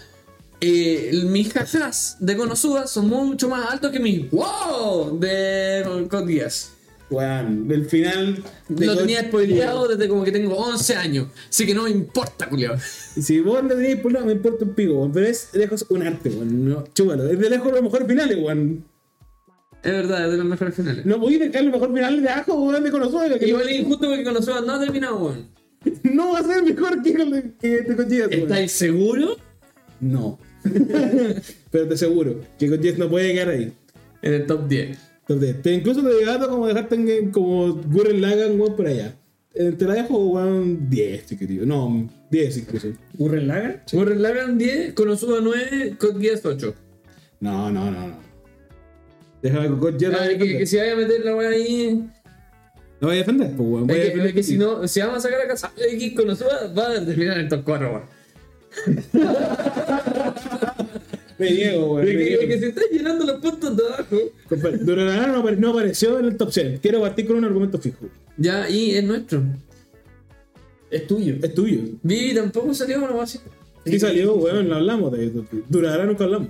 eh, mis jajas de Konosuba son mucho más altos que mis wow de Code Geass. Weón, del final. de Lo God- tenía spoileado desde como que tengo 11 años. Así que no me importa, culiao. Si vos lo tenéis por lado, me importa un pico, weón. Pero es de lejos un arte, weón. No. Es de lejos los mejores finales, weón. Es verdad, es de los mejores finales. No podéis dejar los mejores finales de abajo, weón, de Konosuba. Que Igual es injusto porque Konosuba no ha terminado, weón. no va a ser mejor que, con- que te contigas, weón. ¿Estáis seguros? No. pero te aseguro que con 10 no puede quedar ahí. En el top 10. Te, incluso te debato como dejarte en, como Gurren Lagann, weón, por allá. Eh, te la dejo, weón, 10, si querido. No, 10 incluso. ¿Gurren Lagann? Gurren Lagann 10, Konosuba 9, Code Geass 8. No, no, no, no. Déjame con God Geass. Que, que si vaya a meter la weá ahí. Lo voy a defender, pues, weón. Voy a Es que, defender es que si no, si vamos a sacar a casa X con Osuba, va a terminar en el top 4, weón. Me niego, me que, niego. es que se están llenando los puntos de abajo. Compadre, Durarara no, apare- no apareció en el top 100. Quiero partir con un argumento fijo. Ya, y es nuestro. Es tuyo. Es tuyo. Vivi tampoco salió una así. Sí salió, weón, no hablamos de eso. Durarara nunca hablamos.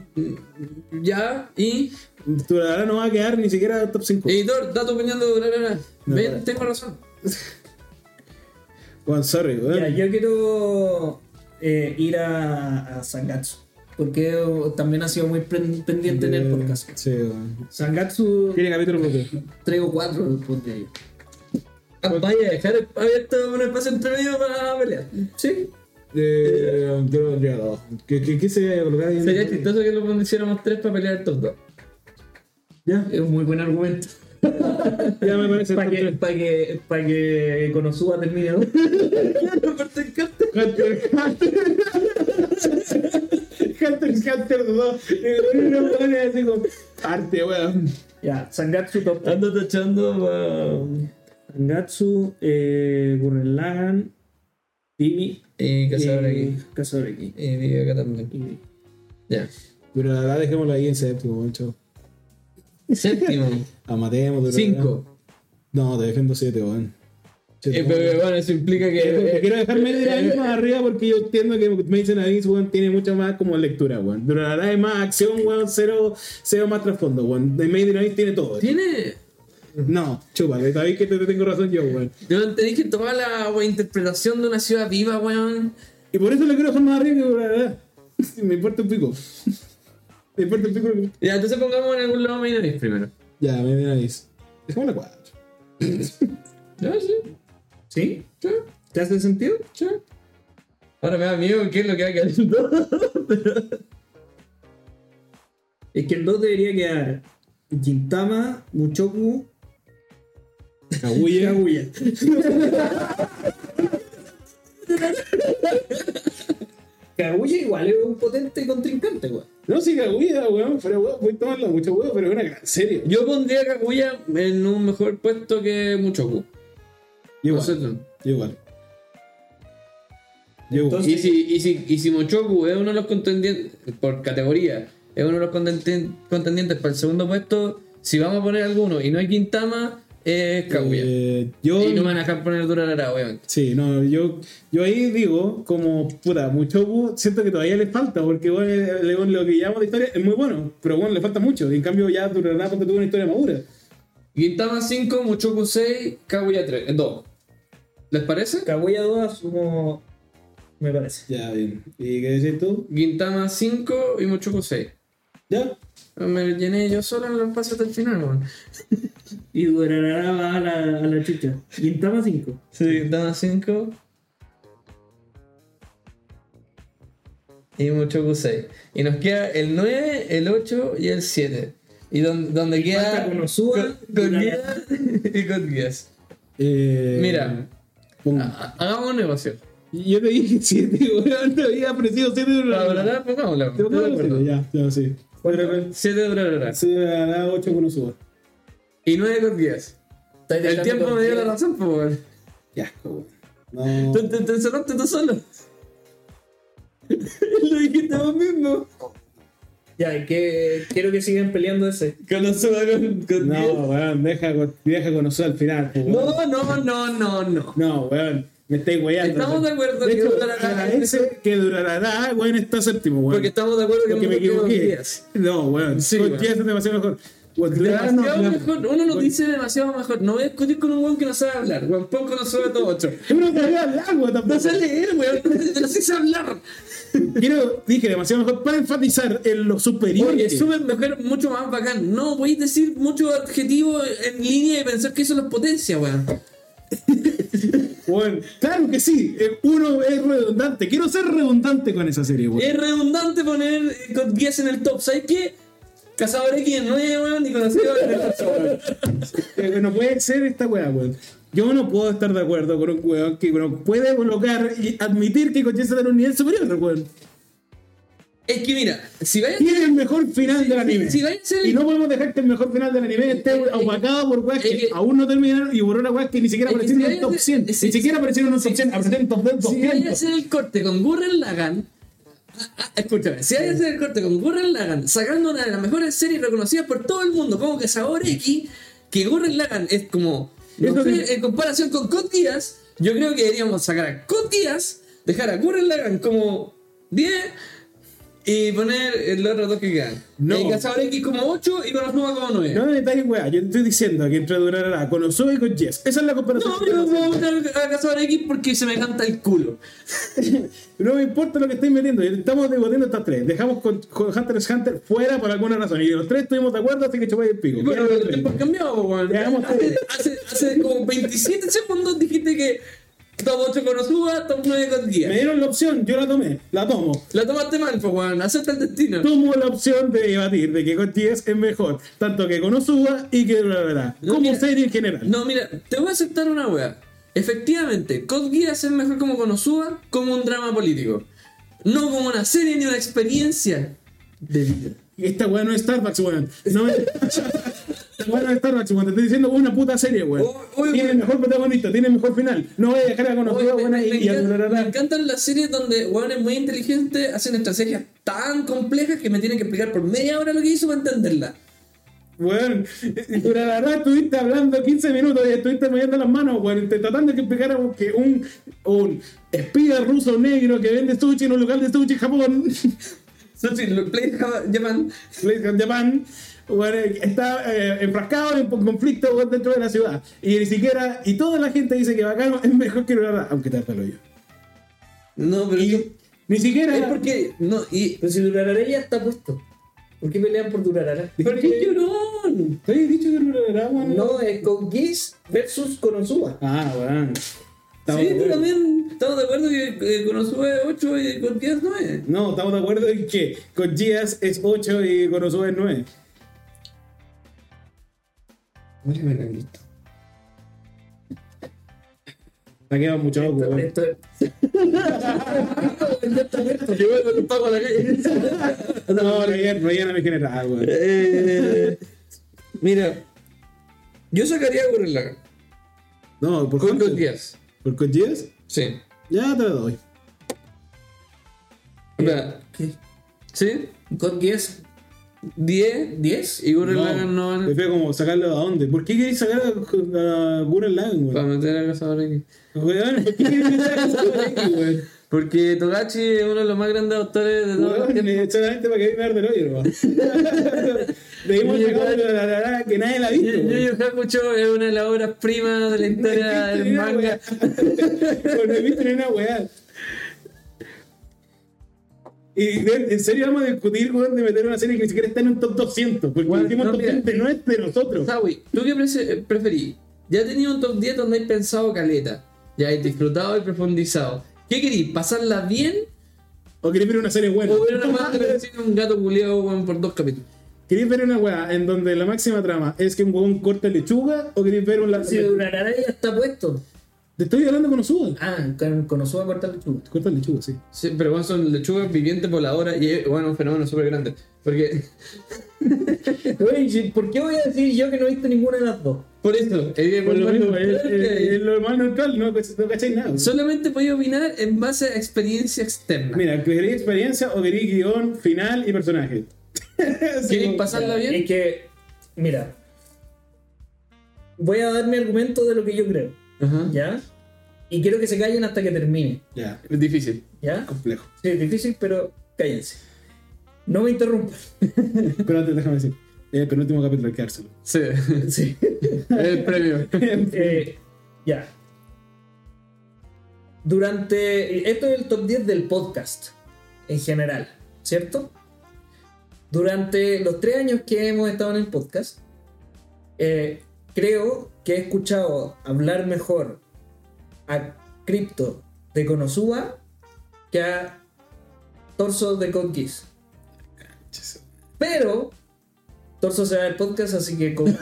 Ya, y. Durarara no va a quedar ni siquiera en el top 5. Editor, da tu opinión de Durarara. No, Ven, para. tengo razón. Weón, sorry, Ya, weón. yo quiero eh, ir a, a Sangatsu. Porque también ha sido muy pen- pendiente en el podcast. Sí. Sangatsu Tiene capítulo propio. 3 o 4 pondría yo. Ah, Vaya a dejar abierto un espacio entre medio para pelear. Sí. Eh, yo lo pondría dos. ¿Qué, qué, qué se colocar ahí? Sería chistoso que lo pusiéramos tres para pelear el top 2. Ya, Es un muy buen argumento. ya me parece. Para que, pa que, pa que Konosuba termine. ¿no? Hunter, Hunter. Hunter, Hunter 2. Y uno pone así como. Arte, weón. ya, Sangatsu top 3. Ando tachando Sangatsu, eh, Gurren Lagann, Timi Y cazador aquí. y Cazador aquí. Y Vivi acá también. Y- Ya. Pero la verdad, dejémoslo ahí en séptimo, weón, chao. Séptimo. Amatemos. Cinco. No, te defiendo siete, weón. Eh, pero bueno, eso implica que. Eh, eh, quiero dejarme de ahí más arriba porque yo entiendo que Mason Abyss, weón, tiene mucha más como lectura, weón. Durará es más acción, weón, cero, cero más trasfondo, weón. In Abyss tiene todo. Tiene. No, chúpale, sabéis que te, te tengo razón yo, weón. Tenéis que tomar la weón, interpretación de una ciudad viva, weón. Y por eso le quiero dejar más arriba que Durará. Me importa un pico. Me importa un pico. Ya, entonces pongamos en algún lado Main primero. Ya, Made in Abyss. Dejamos la cuatro. Ya, sí. ¿Sí? Sí. ¿Te hace sentido? Sí. Ahora me da miedo qué es lo que va a quedar dos. Pero. Es que el 2 debería quedar Gintama, Muchoku, Kaguya. Kaguya. Kaguya igual es un potente contrincante, weón. No, sí, Kaguya, weón. Pero, weón, voy a tomarla mucho, weón, pero es una gran serie. Yo pondría a Kaguya en un mejor puesto que Muchoku. Igual. igual. Entonces- Y si, y, si, y si Mochoku es uno de los contendientes, por categoría, es uno de los contendientes para el segundo puesto, si vamos a poner alguno y no hay Quintama, es Kaguya. Eh, yo. y no me van a dejar poner Durarara, obviamente. Sí, no, yo, yo ahí digo, como puta, Muchoku, siento que todavía le falta, porque bueno, le- lo que llamamos de historia es muy bueno, pero bueno, le falta mucho. Y en cambio, ya durará porque tuvo una historia madura. Quintama 5, Mochoku 6, Kaguya 3, 2. ¿Les parece? Kaguya 2 asumo. Me parece. Ya, bien. ¿Y qué decís tú? Gintama 5 y Mochoku 6. ¿Ya? Me llené yo solo en los espacios hasta el final, weón. Y Durarara va a la, a la chucha. Gintama 5. Sí, Gintama 5. Y Mochoku 6. Y nos queda el 9, el 8 y el 7. Y donde, donde queda. falta Konosuba, con, con Durarara. guías y con guías. Eh, Mira. Hagamos un negocio. Yo te dije 7, weón, te había ofrecido 7 La durará. Durarara, pongámosla. Te Estoy de pongo acuerdo. siete, Ya, ya, sí. 7 Durarara. Sí, durará 8 con Usuba. Y 9 con guías. El tiempo me dio la razón, pues, weón. Ya, weón. No. Te, te, te encerraste tú solo. Lo dijiste vos mismo. Ya, que quiero que sigan peleando ese. Con los con, con No, weón, deja, con- deja conocer al final. no, no, no, no, no. No, weón, me estáis weyando. Estamos de acuerdo De que hecho, durará- agradece que durará, weón, está séptimo, weón. Porque estamos de acuerdo que Porque me equivoqué. No, weón. Sí, con weón. Díaz es demasiado mejor. No- Demasiado no- mejor. Uno lo weón, dice demasiado mejor. No voy a discutir con un weón que no sabe hablar. Weón, pon con nosotros todos ocho. Yo no sabía hablar, weón, tampoco. No sé leer, weón. Sí sé hablar. Quiero, dije demasiado mejor para enfatizar en lo superior. Oye, súper mejor, mucho más bacán. No, a decir muchos adjetivos en línea y pensar que eso los potencia, weón. Weón, claro que sí. eh, Uno es redundante. Quiero ser redundante con esa serie, weón. Es redundante poner eh, con 10 en el top. ¿Sabes qué? Cazador X en 9, weón, el 8, weón. Eh, no puede ser esta weá, weón. Yo no puedo estar de acuerdo con un weón que no puede colocar y admitir que está en un nivel superior, weón. Es que mira, si vayas Tiene el mejor final del anime. si vaya a ser- Y no podemos dejar que el mejor final del anime esté Es que- opacado por weas es que que- aún no terminaron y por una wea que ni siquiera que aparecieron si en el top vaya a 100. ser- si- Ni siquiera aparecieron en un top si- 100, aparecieron en top 200. Si vaya a hacer el corte con Gurren Lagan, escúchame, si vaya a hacer el corte con Gurren Lagan, sacando una de las mejores series reconocidas por todo el mundo, como que Sabor X, que Gurren Lagan es como, no Eso sé, que- en comparación con Code Geass, yo creo que deberíamos sacar a Code Geass, dejar a Gurren Lagan como 10 y poner los otros dos que quedan. No. Y Cazador X como 8 y Konosuba como 9. No me detalles, weá. Yo te estoy diciendo que entre Durarara con Ozoe y con Jess. Esa es la comparación. No, yo no puedo poner a Cazador X porque se me canta el culo. No me importa lo que estés metiendo. Estamos debatiendo estas tres. Dejamos con, con Hunter x Hunter fuera por alguna razón. Y los tres estuvimos de acuerdo, así que chupáis el pico. Bueno, el tiempo ha cambiado, weón. Hace, hace, hace como 27 segundos dijiste que top 8 Konosuba, top 9 con Me guía. dieron la opción, yo la tomé. La tomo. La tomaste mal, pues, weón. Acepta el destino. Tomo la opción de debatir de que con Jess es mejor. Tanto que con Ozuba y que Durarara. No, Como mira. serie en general. No, mira, te voy a aceptar una wea. Efectivamente, Code Geass es mejor como Konosuba, como un drama político. No como una serie ni una experiencia de vida. Esta weá no es Starbucks, weón. No es. No es Starbucks, weón. Te estoy diciendo una puta serie, weón. Tiene weón. mejor protagonista, tiene mejor final. No voy a dejar a conocer buena y, a me encantan las series donde hueones muy inteligentes hacen estrategias tan complejas que me tienen que explicar por media hora lo que hizo para entenderla. Weón, Durarara estuviste hablando 15 minutos y estuviste moviendo las manos, weón. Tratando de explicar a vos que un, un espía ruso negro que vende sushi en un local de sushi en Japón, Sushi, Play Japan. Place Japan, weón, está eh, enfrascado en un conflicto weón, dentro de la ciudad. Y ni siquiera, y toda la gente dice que Bacano es mejor que Durarara, aunque te lo yo. No, pero Y eso- ni siquiera. es porque. No, y. Pero si Durarara ya está puesto. ¿Por qué pelean por Durarara? ¿Por qué llorón? ¿Te había dicho que Durarara, weón? No, es con Geese versus Konosuba. Ah, weón. Estamos Sí, también. Estamos de acuerdo que eh, Konosuba es 8 y con 10 9. No, estamos de acuerdo en que con Gias es 8 y con Osuba es 9. Listo. Te ha quedado mucho ojo, weón. Esto- Yo con un pago a la calle. No, Ryan, Ryan a mi general, weón. Eh, mira, yo sacaría a Gurren No, por con cuánto? con 10. ¿Por Gias? Sí. Ya te lo doy. ¿Qué? ¿Sí? Geese 10. 10. Y Gurren Lagann no van a. Prefiero como sacarlo a dónde. ¿Por qué queréis sacar a, a Gurren Lagann, Para weón? meter a Cazador X. Weón, ¿por qué queréis sacar a Cazador X, weón? Porque Togachi es uno de los más grandes autores de todos los tiempos. solamente para que venga a ver del hoyo, weón. Debimos Yo sacar igual- la, que nadie la ha visto, Yu weón. Yu Hakusho es una de las obras primas de la historia del manga. Pues no he visto ni una weá. Y de- en serio vamos a discutir, weón, de meter una serie que ni siquiera está en un top 200. Porque el último no, top mira. 100 no es de nosotros. Sawi, ¿tú qué prese- preferís? Ya he tenido un top 10 donde hay pensado caleta. Ya he disfrutado y profundizado. ¿Qué querís? ¿Pasarla bien? O queréis ver una serie buena. ¿O ver una que un gato culiado weón, por dos capítulos? ¿Queréis ver una weá en donde la máxima trama es que un huevón corta lechuga? ¿O queréis ver un la... Si Durarara ya está puesto. Te estoy hablando con Osuba. Ah, con Konosuba corta el lechuga. Corta lechuga, sí. Sí, pero bueno, son lechugas vivientes voladoras y es bueno, un fenómeno súper grande. Porque, Oye, ¿por qué voy a decir yo que no he visto ninguna de las dos? por eso, es, Por lo más mismo, es, lo más neutral, no, no cacháis nada. Solamente podía opinar en base a experiencia externa. Mira, ¿queréis experiencia o queréis guion, final y personaje? ¿Queréis pasarla bien? Es que, mira, voy a dar mi argumento de lo que yo creo, Ajá. ¿ya? Y quiero que se callen hasta que termine, Ya, Es difícil. ¿ya? complejo. Sí, es difícil, pero cállense. No me interrumpan. Pero antes déjame decir, el penúltimo capítulo hay que dárselo. Sí, Sí. el premio. Eh, ya. Durante. Esto es el top 10 del podcast en general, ¿cierto? Durante los tres años que hemos estado en el podcast, eh, creo que he escuchado hablar mejor a Crypto de Konosuba que a Torso de Geass. Pero Torso se va del podcast, así que con-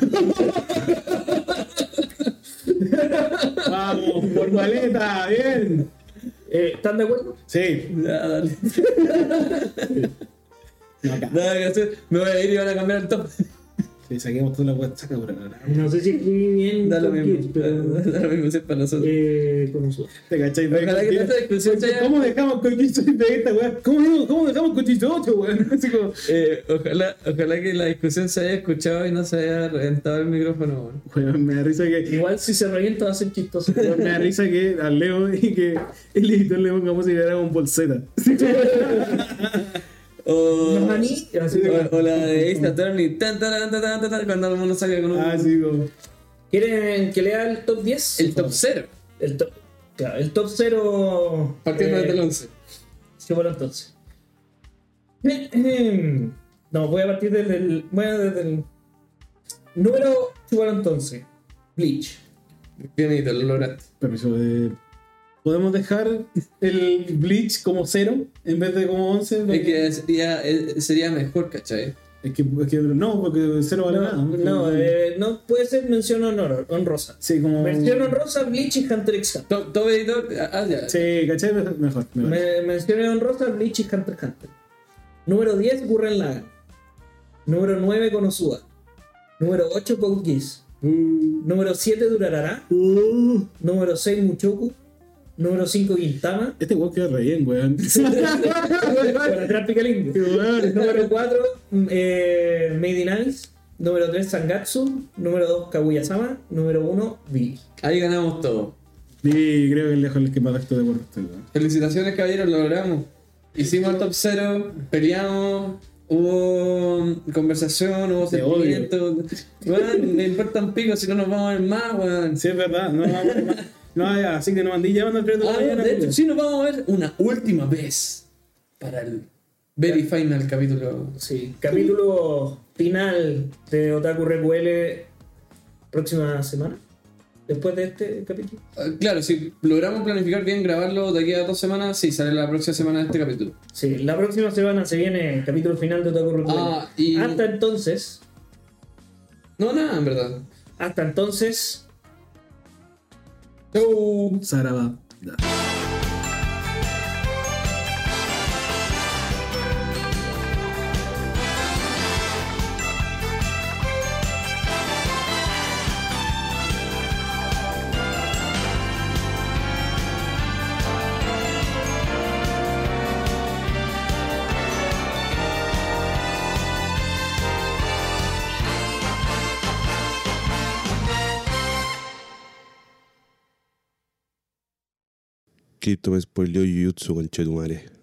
Vamos, por maleta, bien. Eh, ¿están de acuerdo? Sí, Ya, dale. Nada que hacer. Me voy a ir y van a cambiar el top. Sí, saquemos toda la acá. No sé si escribí bien. Da lo mismo. Pero. Da lo mismo si es para nosotros. Eh, su- ¿Te cachai? Ojalá que esta discusión se haya- ¿Cómo dejamos con de esta weá? ¿Cómo, ¿Cómo dejamos con Kicho 8, weón? Así como, Eh, ojalá, ojalá que la discusión se haya escuchado y no se haya reventado el micrófono. weón. weón, me da risa que. Igual si se revienta va a ser chistoso. weón, Me da risa que al Leo y que el editor le ponga música Dragon Ball Z. O, así la de Ace Attorney. Tan, tan, tan, tan, tan, tan, cuando uno saca con un. Ah, sí, como. ¿Quieren que lea el top 10? El top 0. El top, claro, el top 0. Partiendo eh, desde el 11. Sí, bueno, entonces. No, voy a partir desde el. Bueno, desde el. Número. sí, bueno, entonces. Bleach. Bienito, lo lograste. Permiso, eh, ¿podemos dejar el Bleach como 0 en vez de como 11? Es que sería, sería mejor, ¿cachai? Es que, es que no, porque 0 vale nada. No, no, eh, no puede ser mención honor, honrosa. Sí, como. Mención honrosa, Bleach y Hunter x Hunter. Top, top editor. Ah, ya. Sí, ¿cachai? Mejor. mejor. Me, mención honrosa, Bleach y Hunter x Hunter. Número 10, Gurren Lagann. Número 9, Konosuba. Número 8, Code Geass. Uh, Número 7, Durarara. uh. Número 6, Muchoku. Número 5, Gintama. Este weón queda re bien, weón. Con atrás pica el indio. Número 4, eh, Made in Alice. Número 3, Sangatsu. Número 2, Kaguya-sama. Número 1, Vi. Ahí ganamos todo. Y creo que el lejos el que más esto de por usted, weón. Felicitaciones, caballeros, lo logramos. Hicimos el top 0, peleamos, hubo conversación, hubo sentimiento. Weón, me importan pico si no nos vamos a ver más, weón. Sí, es verdad. No, no, no, no, así que nos mandí llamando al 3 de Ah, mañana. de hecho, weón. sí nos vamos a ver una última vez para el very final capítulo. Sí, capítulo final de Otaku RQL próxima semana. Después de este capítulo. Ah, Claro, si logramos planificar bien grabarlo de aquí a dos semanas, sí, sale la próxima semana este capítulo. Sí, la próxima semana se viene el capítulo final de Otaku RQL. Ah, y- Hasta entonces, No, nada, en verdad. hasta entonces, チャオさらばだ Pechito, pues, por yo Yutsu, conchetumare.